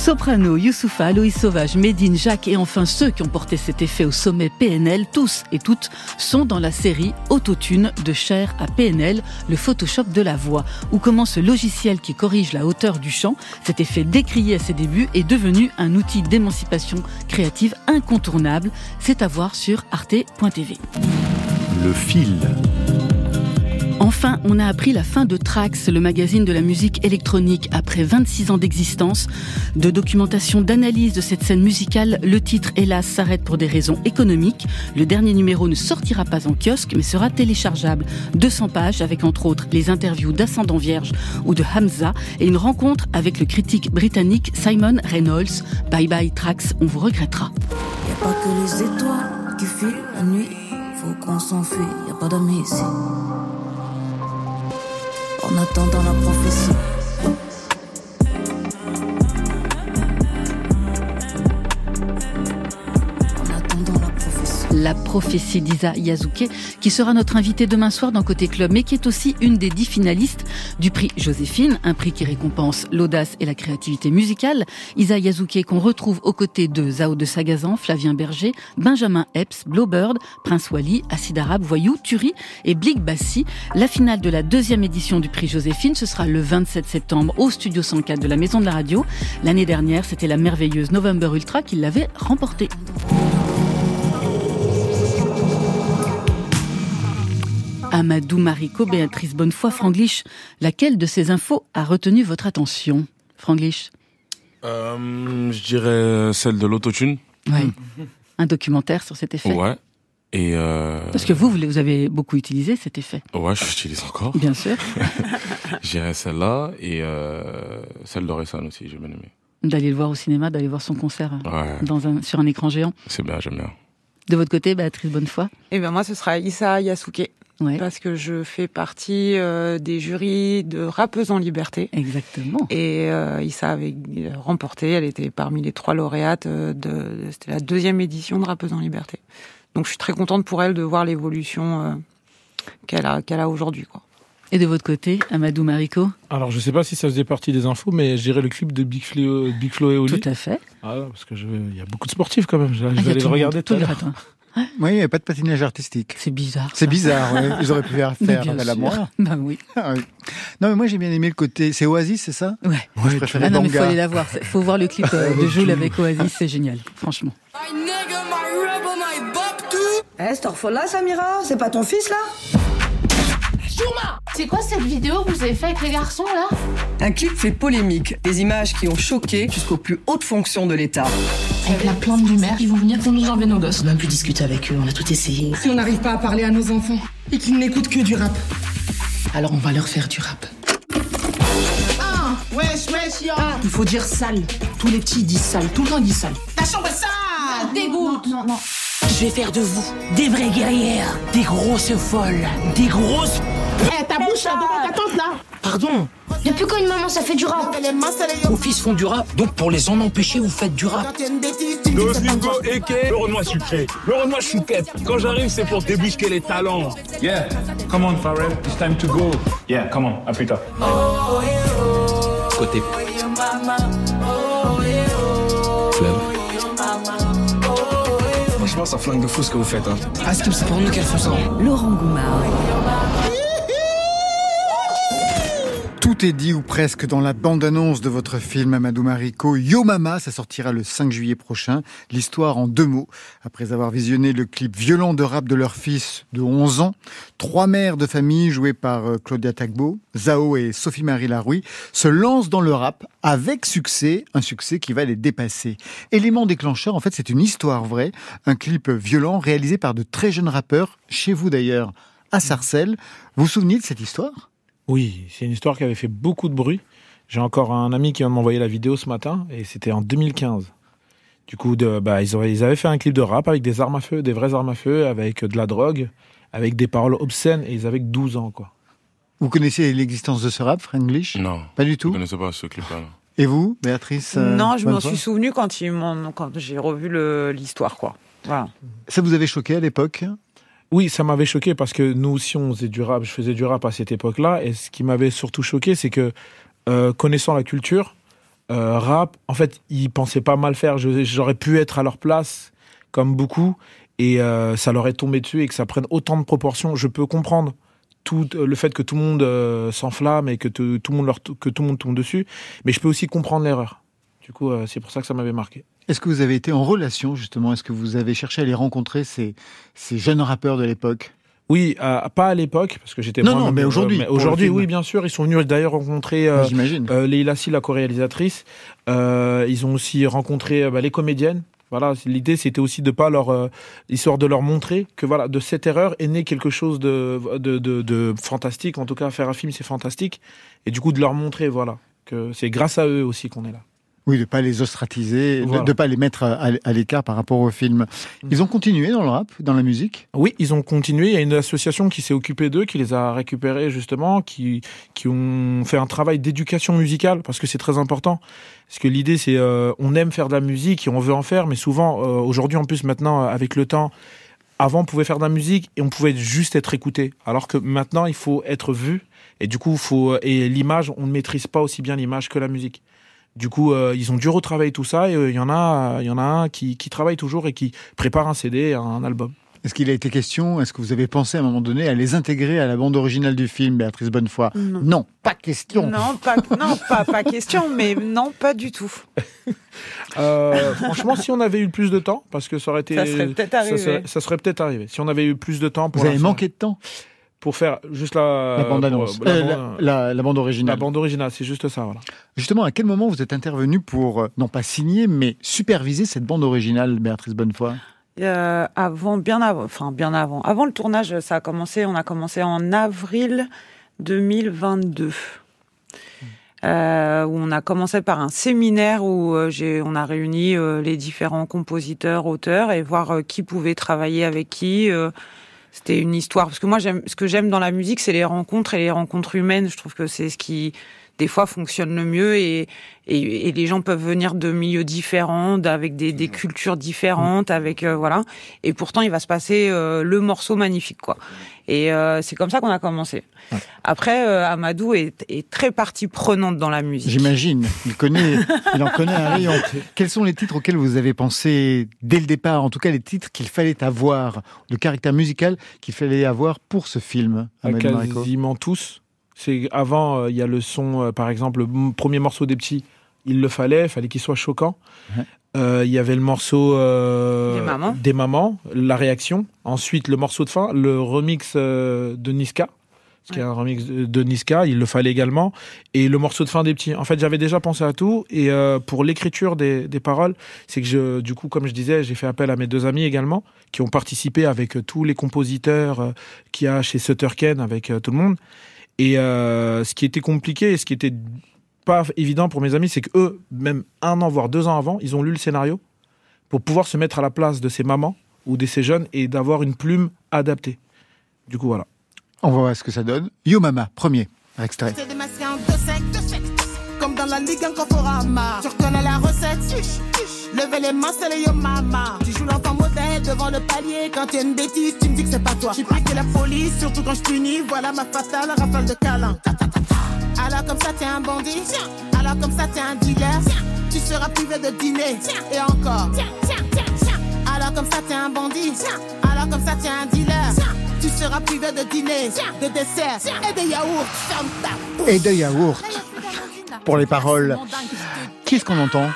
Soprano, Youssoufa, Aloïs Sauvage, Médine, Jacques et enfin ceux qui ont porté cet effet au sommet PNL, tous et toutes, sont dans la série Autotune de Cher à PNL, le Photoshop de la voix, où comment ce logiciel qui corrige la hauteur du chant, cet effet décrié à ses débuts, est devenu un outil d'émancipation créative incontournable. C'est à voir sur arte.tv. Le fil. Enfin, on a appris la fin de Trax, le magazine de la musique électronique. Après 26 ans d'existence, de documentation, d'analyse de cette scène musicale, le titre, hélas, s'arrête pour des raisons économiques. Le dernier numéro ne sortira pas en kiosque, mais sera téléchargeable. 200 pages avec entre autres les interviews d'Ascendant Vierge ou de Hamza et une rencontre avec le critique britannique Simon Reynolds. Bye bye Trax, on vous regrettera. A pas que les étoiles qui la nuit. En attendant la prophétie. La prophétie d'Isa Yazuke, qui sera notre invitée demain soir dans Côté Club, mais qui est aussi une des dix finalistes du prix Joséphine, un prix qui récompense l'audace et la créativité musicale. Isa Yazuke qu'on retrouve aux côtés de Zao de Sagazan, Flavien Berger, Benjamin Epps, Blowbird, Prince Wally, Acid Arabe, Voyou, Turi et Blig Bassi. La finale de la deuxième édition du prix Joséphine, ce sera le 27 septembre au Studio 104 de la Maison de la Radio. L'année dernière, c'était la merveilleuse November Ultra qui l'avait remporté. Amadou Marico, Béatrice Bonnefoy, Franglish, laquelle de ces infos a retenu votre attention Franglish? Euh, je dirais celle de l'autotune. Oui. Un documentaire sur cet effet? Ouais. Et euh, Parce que vous, vous avez beaucoup utilisé cet effet. ouais, je l'utilise encore. Bien sûr. Je dirais celle-là et euh, celle d'Oresan aussi, j'ai bien aimé. D'aller le voir au cinéma, d'aller voir son concert Ouais. dans un, sur un écran géant. C'est bien, j'aime bien. De votre côté, Béatrice Bonnefoy Et ben moi, ce sera Issa Yasuke. Ouais. Parce que je fais partie euh, des jurys de Rappeuses en Liberté. Exactement. Et euh, Issa avait remporté, elle était parmi les trois lauréates euh, de, c'était la deuxième édition de Rappeuses en Liberté. Donc je suis très contente pour elle de voir l'évolution euh, qu'elle a, qu'elle a aujourd'hui. Quoi. Et de votre côté, Amadou Marico Alors, je sais pas si ça faisait partie des infos, mais je dirais le clip de Big Flo, Big Flo et Oli. Tout à fait. Ah, parce que il y a beaucoup de sportifs quand même. Je, Ah, il vais aller le regarder monde, tout à l'heure. Oui, il n'y avait pas de patinage artistique. C'est bizarre. C'est bizarre, ouais. Ils auraient pu faire Mais faire bien à la. Bah oui. Ah oui. Non, mais moi j'ai bien aimé le côté. C'est Oasis, c'est ça? Ouais. Moi je préférais Ah non, mais faut Banga. aller la voir. Il faut voir le clip euh, de Joule avec Oasis, c'est génial. Franchement. Eh, cette orphelin, Samira C'est pas ton fils, là? Chouma C'est quoi cette vidéo que vous avez fait avec les garçons là? Un clip fait polémique. Des images qui ont choqué jusqu'aux plus hautes fonctions de l'État. Avec la plainte du maire, ils vont venir pour nous enlever nos gosses. On n'a plus discuter avec eux, on a tout essayé. Si on n'arrive pas à parler à nos enfants et qu'ils n'écoutent que du rap. Alors on va leur faire du rap. Ah, wesh, wesh, yo Il faut dire sale. Tous les petits disent sale, tout le temps disent sale. Ta chambre est sale Dégoûte Non, non. Je vais faire de vous des vraies guerrières, des grosses folles, des grosses... Eh, ta bouche là, devant ta tante là Pardon Depuis quand une maman ça fait du rap Vos fils font du rap, donc pour les en empêcher, vous faites du rap. Le bingo eke, le renoir sucré, le renoir chouquette. Quand j'arrive, c'est pour débusquer les talents. Yeah, come on, Pharrell, it's time to go. Yeah, come on, à plus tard. Côté club. Franchement, ça flingue de fou ce que vous faites. Hein. Ah, c'est pour nous qu'elles font ça. Laurent Goumard. Tout est dit ou presque dans la bande-annonce de votre film Amadou Mariko. Yo Mama, ça sortira le 5 juillet prochain. L'histoire en deux mots. Après avoir visionné le clip violent de rap de leur fils de 11 ans, trois mères de famille jouées par euh, Claudia Tagbo, Zao et Sophie-Marie Larouille se lancent dans le rap avec succès, un succès qui va les dépasser. Élément déclencheur, en fait, c'est une histoire vraie, un clip violent réalisé par de très jeunes rappeurs, chez vous d'ailleurs, à Sarcelles. Vous vous souvenez de cette histoire? Oui, c'est une histoire qui avait fait beaucoup de bruit. J'ai encore un ami qui vient de m'envoyer la vidéo ce matin et c'était en 2015. Du coup, de, bah, ils, avaient, ils avaient fait un clip de rap avec des armes à feu, des vraies armes à feu, avec de la drogue, avec des paroles obscènes et ils avaient que 12 ans, quoi. Vous connaissez l'existence de ce rap, Franglish? Non. Pas du tout? Je connaissais pas ce clip-là. Et vous, Béatrice euh, non, je m'en suis souvenu quand, j'ai revu l'histoire, quoi. Voilà. Ça vous avait choqué à l'époque? Oui, ça m'avait choqué parce que nous aussi, on faisait du rap. Je faisais du rap à cette époque-là. Et ce qui m'avait surtout choqué, c'est que, euh, connaissant la culture, euh, rap, en fait, ils pensaient pas mal faire. J'aurais pu être à leur place, comme beaucoup, et euh, ça leur est tombé dessus et que ça prenne autant de proportions. Je peux comprendre tout le fait que tout le monde s'enflamme et que tout le monde leur, que tout le monde tombe dessus, mais je peux aussi comprendre l'erreur. Du coup, euh, c'est pour ça que ça m'avait marqué. Est-ce que vous avez été en relation justement? Est-ce que vous avez cherché à les rencontrer, ces, ces jeunes rappeurs de l'époque? Oui, euh, pas à l'époque, parce que j'étais Non, non, mais aujourd'hui, le Aujourd'hui, film. oui, bien sûr. Ils sont venus d'ailleurs rencontrer euh, euh, Leila Si, la co-réalisatrice. Euh, ils ont aussi rencontré euh, bah, les comédiennes. Voilà, l'idée c'était aussi de pas leur, euh, histoire de leur montrer que voilà, de cette erreur est né quelque chose de, de, de, de fantastique. En tout cas, faire un film c'est fantastique, et du coup de leur montrer voilà que c'est grâce à eux aussi qu'on est là. Oui, de pas les ostratiser, de- Voilà. de pas les mettre à, à l'écart par rapport au film. Ils ont continué dans le rap, dans la musique? Oui, ils ont continué. Il y a une association qui s'est occupée d'eux, qui les a récupérés justement, qui, qui ont fait un travail d'éducation musicale parce que c'est très important. Parce que l'idée, c'est euh, on aime faire de la musique et on veut en faire, mais souvent, euh, aujourd'hui en plus maintenant, euh, avec le temps, avant on pouvait faire de la musique et on pouvait juste être écouté. Alors que maintenant, il faut être vu et du coup, faut et l'image, on ne maîtrise pas aussi bien l'image que la musique. Du coup, euh, ils ont dû retravailler tout ça et euh, il y en a, il y en a un qui, qui travaille toujours et qui prépare un CD, un album. Est-ce qu'il a été question, est-ce que vous avez pensé à un moment donné à les intégrer à la bande originale du film, Béatrice Bonnefoy? Non. pas question. Non, pas, non pas, pas question, mais non, pas du tout. Euh, franchement, si on avait eu plus de temps, parce que ça aurait été, Ça serait peut-être arrivé. Ça serait, serait peut-être arrivé. Si on avait eu plus de temps pour Vous avez manqué de temps? Pour faire juste la, La bande-annonce. pour- la, Euh, bande- la- la- la bande originale. La bande originale, c'est juste ça, voilà. Justement, à quel moment vous êtes intervenu pour, euh, non pas signer, mais superviser cette bande originale, Béatrice Bonnefoy? Euh, avant, bien avant, enfin bien avant. Avant le tournage, ça a commencé. On a commencé en avril 2022. Euh, où on a commencé par un séminaire où euh, j'ai, on a réuni euh, les différents compositeurs, auteurs et voir euh, qui pouvait travailler avec qui. C'était une histoire parce que moi, j'aime, ce que j'aime dans la musique, c'est les rencontres et les rencontres humaines. Je trouve que c'est ce qui des fois fonctionne le mieux et, et, et les gens peuvent venir de milieux différents, avec des, des cultures différentes, avec euh, voilà. Et pourtant, il va se passer euh, le morceau magnifique, quoi. Et euh, c'est comme ça qu'on a commencé. Après, euh, Amadou est, est très partie prenante dans la musique. J'imagine. Il connaît, il en connaît un rayon. Quels sont les titres auxquels vous avez pensé dès le départ En tout cas, les titres qu'il fallait avoir, le caractère musical qu'il fallait avoir pour ce film, Amadou Quasiment tous. C'est avant, euh, il y a le son, euh, par exemple, le premier morceau des petits, il le fallait, il fallait qu'il soit choquant. Euh, Il y avait le morceau euh, Des mamans. des mamans, la réaction. Ensuite, le morceau de fin, le remix euh, de Niska. Qu'il y a un remix de Niska, il le fallait également. Et le morceau de fin des petits. En fait, j'avais déjà pensé à tout. Et euh, pour l'écriture des, des paroles, c'est que je, du coup, comme je disais, j'ai fait appel à mes deux amis également, qui ont participé avec tous les compositeurs euh, qu'il y a chez Sutter Ken, avec euh, tout le monde. Et euh, ce qui était compliqué et ce qui était pas évident pour mes amis, c'est que eux, même un an, voire deux ans avant, ils ont lu le scénario pour pouvoir se mettre à la place de ces mamans ou de ces jeunes et d'avoir une plume adaptée. Du coup, voilà. On va voir ce que ça donne. Yo Mama, premier extrait. Comme dans la Ligue la recette. Levez les mains, c'est yo mama. Tu joues l'enfant modèle devant le palier. Quand tu une bêtise, tu me dis que c'est pas toi. J'ai pris que la police, surtout quand je punis. Voilà ma fatale rafale de câlin. Alors comme ça, t'es un bandit. Alors comme ça, t'es un dealer. Tu seras privé de dîner. Et encore. Alors comme ça, t'es un bandit. Alors comme ça, t'es un dealer. Tu seras privé de dîner, de dessert et de yaourt. Et de yaourt. Pour les paroles. Qui est-ce qu'on entend?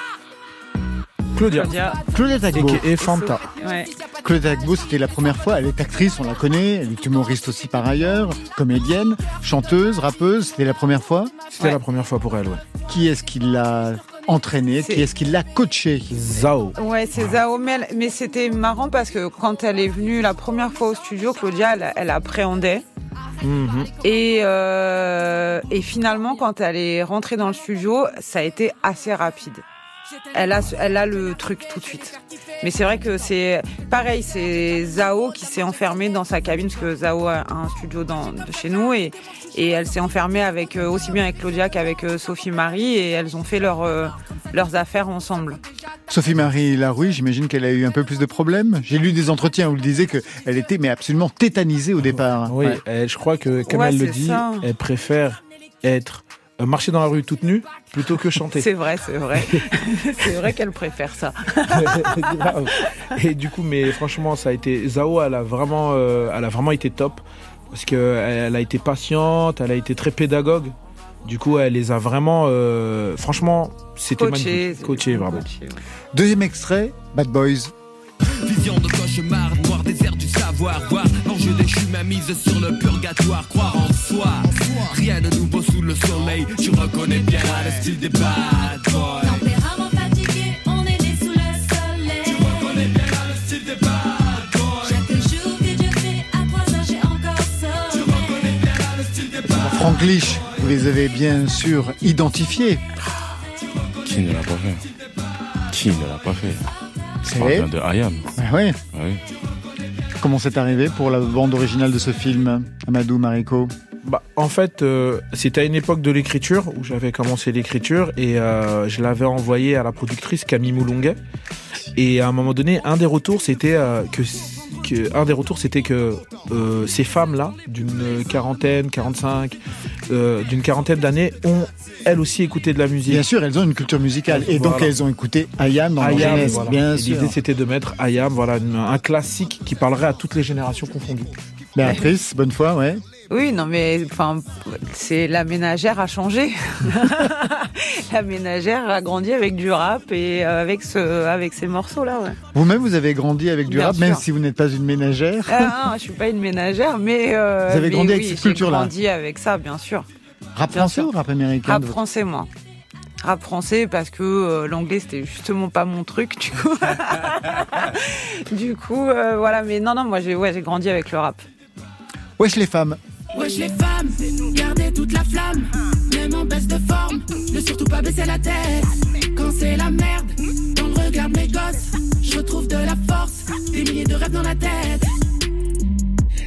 Claudia. Claudia. Claudia Tagbo. Et Fanta. Ouais. Claudia Tagbo, c'était la première fois. Elle est actrice, on la connaît. Elle est humoriste aussi par ailleurs. Comédienne, chanteuse, rappeuse. C'était la première fois. C'était la première fois pour elle, ouais. Qui est-ce qui l'a entraînée Qui est-ce qui l'a coachée Zao. Ouais, c'est Zao Mel. Mais c'était marrant parce que quand elle est venue la première fois au studio, Claudia, elle, elle appréhendait. Mhm. Et, euh, et finalement, quand elle est rentrée dans le studio, ça a été assez rapide. Elle a, elle a le truc tout de suite. Mais c'est vrai que c'est pareil, c'est Zao qui s'est enfermée dans sa cabine parce que Zao a un studio dans, de chez nous et, et elle s'est enfermée avec euh, aussi bien avec Claudia qu'avec euh, Sophie Marie et elles ont fait leur, euh, leurs affaires ensemble. Sophie-Marie Larouille, j'imagine qu'elle a eu un peu plus de problèmes. J'ai lu des entretiens où elle disait qu'elle était mais absolument tétanisée au départ. Oui, Ouais. je crois que, comme Ouais, elle le dit, ça. elle préfère être euh, marcher dans la rue toute nue plutôt que chanter. C'est vrai, c'est vrai. c'est vrai qu'elle préfère ça. Et du coup, mais franchement, ça a été Zao, elle a vraiment, euh, elle a vraiment été top parce que elle a été patiente, elle a été très pédagogue. Du coup, elle les a vraiment, euh, franchement, c'était magnifique, coaché vraiment. Deuxième extrait, Bad Boys. Vision de cauchemar, noir désert du savoir. Voir l'enjeu déchu, ma mise sur le purgatoire. Croire en soi, rien de nouveau sous le soleil. Tu reconnais bien le style des bad boys. Tempérament fatigué, on est né sous le soleil. Tu reconnais bien le style des bad boys. Chaque jour que Dieu fait, à trois heures j'ai encore Tu sommeil. reconnais bien le style des bad Frank Lich, vous les avez bien sûr identifiés. Qui ne l'a pas fait? Qui ne l'a pas fait? C'est de Ayam. Ah ouais. Oui. Comment c'est arrivé pour la bande originale de ce film, Amadou Mariko Bah, en fait, euh, c'était à une époque de l'écriture où j'avais commencé l'écriture et euh, je l'avais envoyé à la productrice Camille Moulonguet. Et à un moment donné, un des retours, c'était euh, que, que un des retours, c'était que euh, ces femmes-là, d'une quarantaine, 45, euh, d'une quarantaine d'années, ont elles aussi écouté de la musique. Bien sûr, elles ont une culture musicale. Et donc, elles ont écouté Ayam dans leur Ayam, jeunesse, voilà. bien sûr. L'idée, c'était de mettre Ayam, voilà, une- un classique qui parlerait à toutes les générations confondues. Béatrice, bonne foi, ouais. Oui, non, mais enfin, c'est la ménagère a changé. la ménagère a grandi avec du rap et euh, avec ce, avec ces morceaux-là. Ouais. Vous-même, vous avez grandi avec du Bien rap, sûr. même si vous n'êtes pas une ménagère. Ah, non, je suis pas une ménagère, mais euh, Vous avez mais grandi avec oui, cette j'ai culture-là. grandi avec ça, bien sûr. Rap Bien français sûr. ou rap américain Rap français, moi. Rap français parce que euh, l'anglais c'était justement pas mon truc du coup. du coup euh, voilà mais non non moi j'ai ouais j'ai grandi avec le rap. Wesh les femmes. Wesh les femmes, gardez toute la flamme, même en baisse de forme, ne surtout pas baisser la tête. Quand c'est la merde, dans le regard mes gosses, je retrouve de la force, des milliers de rêves dans la tête.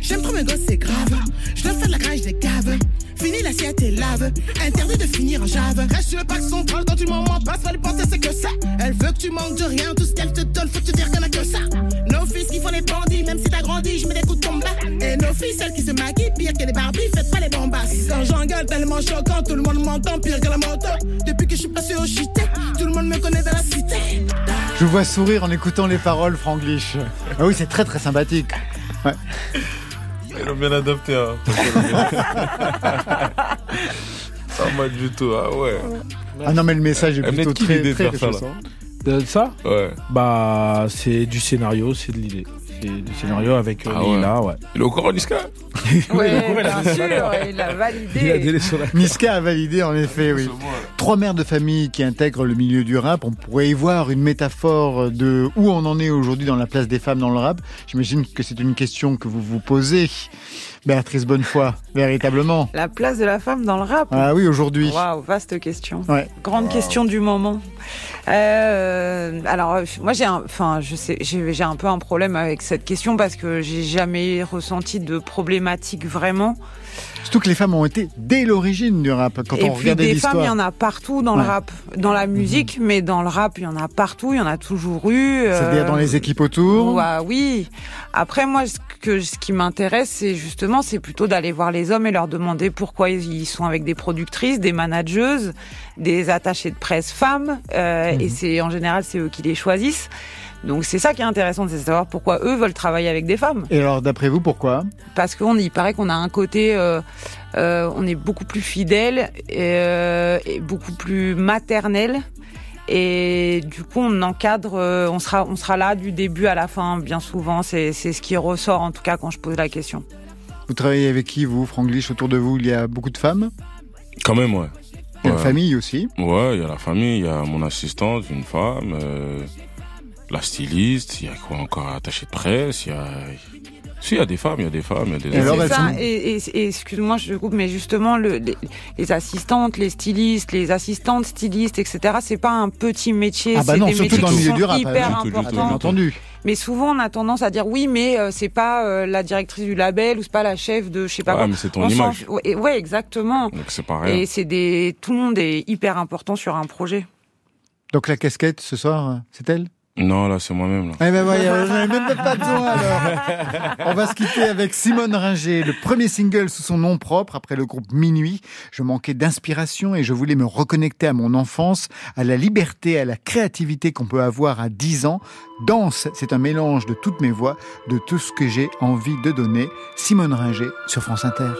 J'aime trop mes gosses, c'est grave. Je dois faire de la grâce des caves. Fini l'assiette et lave. Interdit de finir en jave. Reste sur le parc central quand tu m'en passes. Pas lui penser, c'est que ça. Elle veut que tu manques de rien. Tout ce qu'elle te donne, faut te dire qu'elle a que ça. Nos fils qui font les bandits, même si t'as grandi, je mets des coups de combat. Et nos filles, celles qui se maquillent, pire que les Barbies, faites pas les bombasses. Quand j'engueule tellement choquant, tout le monde m'entend pire que la moto. Depuis que je suis passé au chité, tout le monde me connaît dans la cité. Je vous vois sourire en écoutant les paroles, Franglish. Ah oui, c'est très très sympathique. Ouais. Ils l'ont bien adapté, hein. Ça m'a du tout, ah ouais. Ah non, mais le message est Elle plutôt très, très faire ça, là réjouissant. De ça Ouais. Bah, c'est du scénario, c'est de l'idée. Du scénario avec euh, Ah ouais. Ouais. Il est au courant, Niska a bien sûr, il a validé. Niska a validé en effet, oui. Trois mères de famille qui intègrent le milieu du rap, on pourrait y voir une métaphore de où on en est aujourd'hui dans la place des femmes dans le rap. J'imagine que c'est une question que vous vous posez, Béatrice Bonnefoy, véritablement. La place de la femme dans le rap. Ah oui, aujourd'hui. Waouh, vaste question. Ouais. Grande question du moment. Euh, alors, moi, j'ai un, enfin, je sais, j'ai j'ai un peu un problème avec cette question parce que j'ai jamais ressenti de problématique vraiment. Surtout que les femmes ont été dès l'origine du rap. Quand Et on puis des femmes, il y en a partout dans Ouais. le rap, dans la musique, mais dans le rap, il y en a partout, il y en a toujours eu. C'est-à-dire euh, dans les équipes autour. Ouais, oui. Après, moi, ce que ce qui m'intéresse, c'est justement, c'est plutôt d'aller voir les hommes et leur demander pourquoi ils sont avec des productrices, des manageuses, des attachés de presse femmes. euh, Mhm. Et c'est en général, c'est eux qui les choisissent. Donc c'est ça qui est intéressant, c'est de savoir pourquoi eux veulent travailler avec des femmes. Et alors, d'après vous, pourquoi? Parce qu'on il paraît qu'on a un côté, euh, euh, on est beaucoup plus fidèle et, euh, et beaucoup plus maternel. Et du coup, on encadre, euh, on sera, on sera là du début à la fin, bien souvent. C'est c'est ce qui ressort, en tout cas, quand je pose la question. Vous travaillez avec qui, vous, Franglish Autour de vous, il y a beaucoup de femmes? Quand même, ouais. Il y a la Ouais. famille aussi. Ouais, il y a la famille, il y a mon assistante, une femme, euh, la styliste, il y a quoi encore attaché de presse, il y a... Si, il y a des femmes, il y a des femmes, il y a des Et c'est ça, et, et- et excuse-moi, je te coupe, mais justement, le, les, les assistantes, les stylistes, les assistantes stylistes, etc., c'est pas un petit métier, Ah bah c'est non, des surtout métiers dans le qui milieu sont du rap, hyper hein. Tout, importants. bien entendu. Mais souvent, on a tendance à dire oui, mais euh, c'est pas euh, la directrice du label ou c'est pas la chef de je sais pas Ouais, quoi. mais c'est ton On image. Ouais, ouais, exactement. Donc c'est pas rien. Et c'est des, tout le monde est hyper important sur un projet. Donc la casquette ce soir, euh, c'est elle? Non, là, c'est moi-même. Eh ben ai même pas besoin alors. On va se quitter avec Simone Ringer, le premier single sous son nom propre après le groupe Minuit. Je manquais d'inspiration et je voulais me reconnecter à mon enfance, à la liberté, à la créativité qu'on peut avoir à 10 ans. Danse, c'est un mélange de toutes mes voix, de tout ce que j'ai envie de donner. Simone Ringer sur France Inter.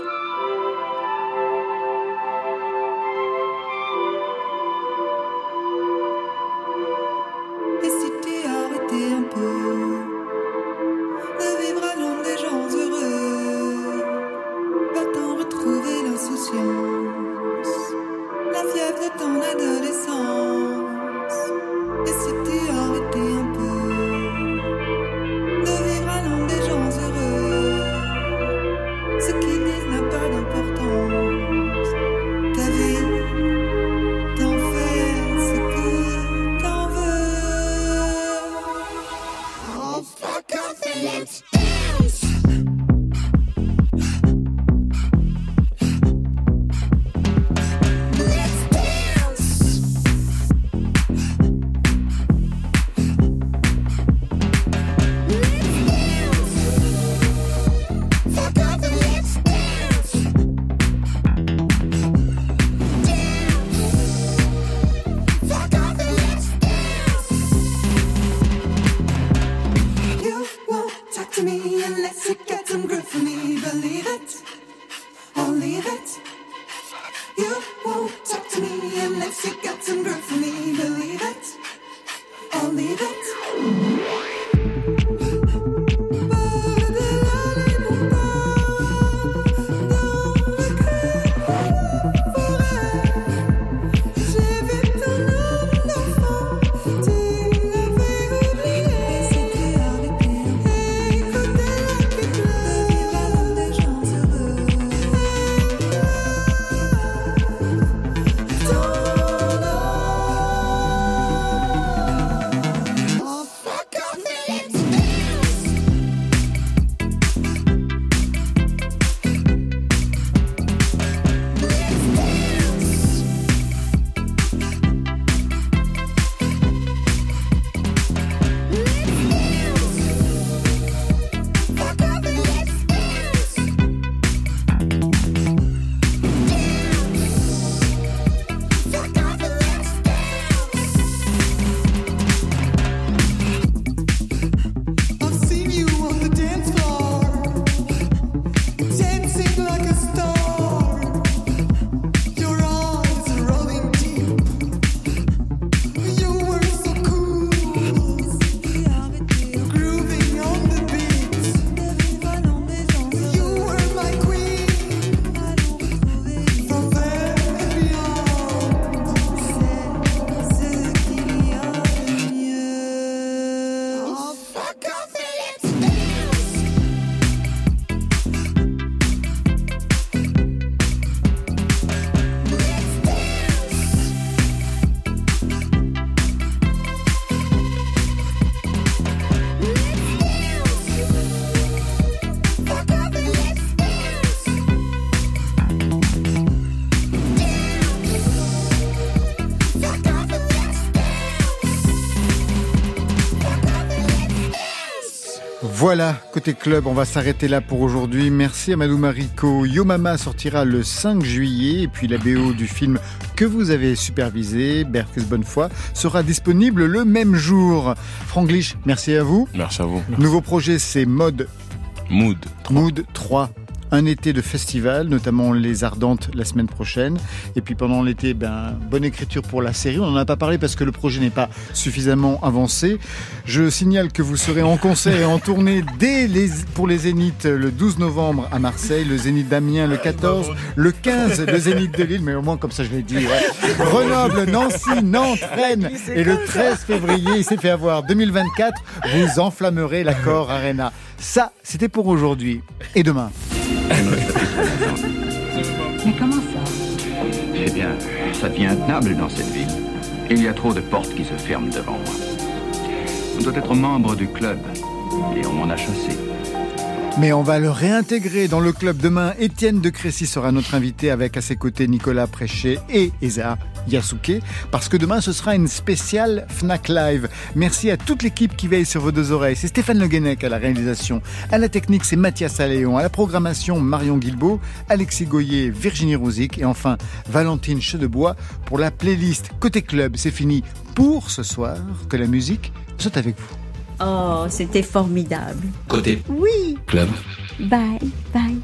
Voilà, côté club, on va s'arrêter là pour aujourd'hui. Merci à Madou Mariko. Yo Mama sortira le 5 juillet et puis la BO du film que vous avez supervisé, Berthes Bonnefoy, sera disponible le même jour. Franglish, merci à vous. Merci à vous. Nouveau projet, c'est Mode Mood. Mood 3 un été de festival, notamment les Ardentes la semaine prochaine. Et puis pendant l'été, ben, bonne écriture pour la série. On n'en a pas parlé parce que le projet n'est pas suffisamment avancé. Je signale que vous serez en concert et en tournée dès les, pour les Zéniths le 12 novembre à Marseille, le Zénith d'Amiens le 14, le 15 le Zénith de Lille, mais au moins comme ça je l'ai dit. Ouais. Grenoble, Nancy, Nantes, Rennes et le 13 février, il s'est fait avoir 2024, vous enflammerez l'accord Arena. Ça, c'était pour aujourd'hui. Et demain Mais comment ça Eh bien, ça devient intenable dans cette ville. Il y a trop de portes qui se ferment devant moi. On doit être membre du club et on m'en a chassé. Mais on va le réintégrer dans le club demain. Étienne de Crécy sera notre invité avec à ses côtés Nicolas Préchet et Eza Yasuke. Parce que demain, ce sera une spéciale Fnac Live. Merci à toute l'équipe qui veille sur vos deux oreilles. C'est Stéphane Le Guenec à la réalisation. À la technique, c'est Mathias Alléon. À la programmation, Marion Guilbeault, Alexis Goyer, Virginie Rouzic. Et enfin, Valentine Chedebois pour la playlist Côté Club. C'est fini pour ce soir. Que la musique soit avec vous. Oh, c'était formidable. Côté Oui. club. Bye, bye.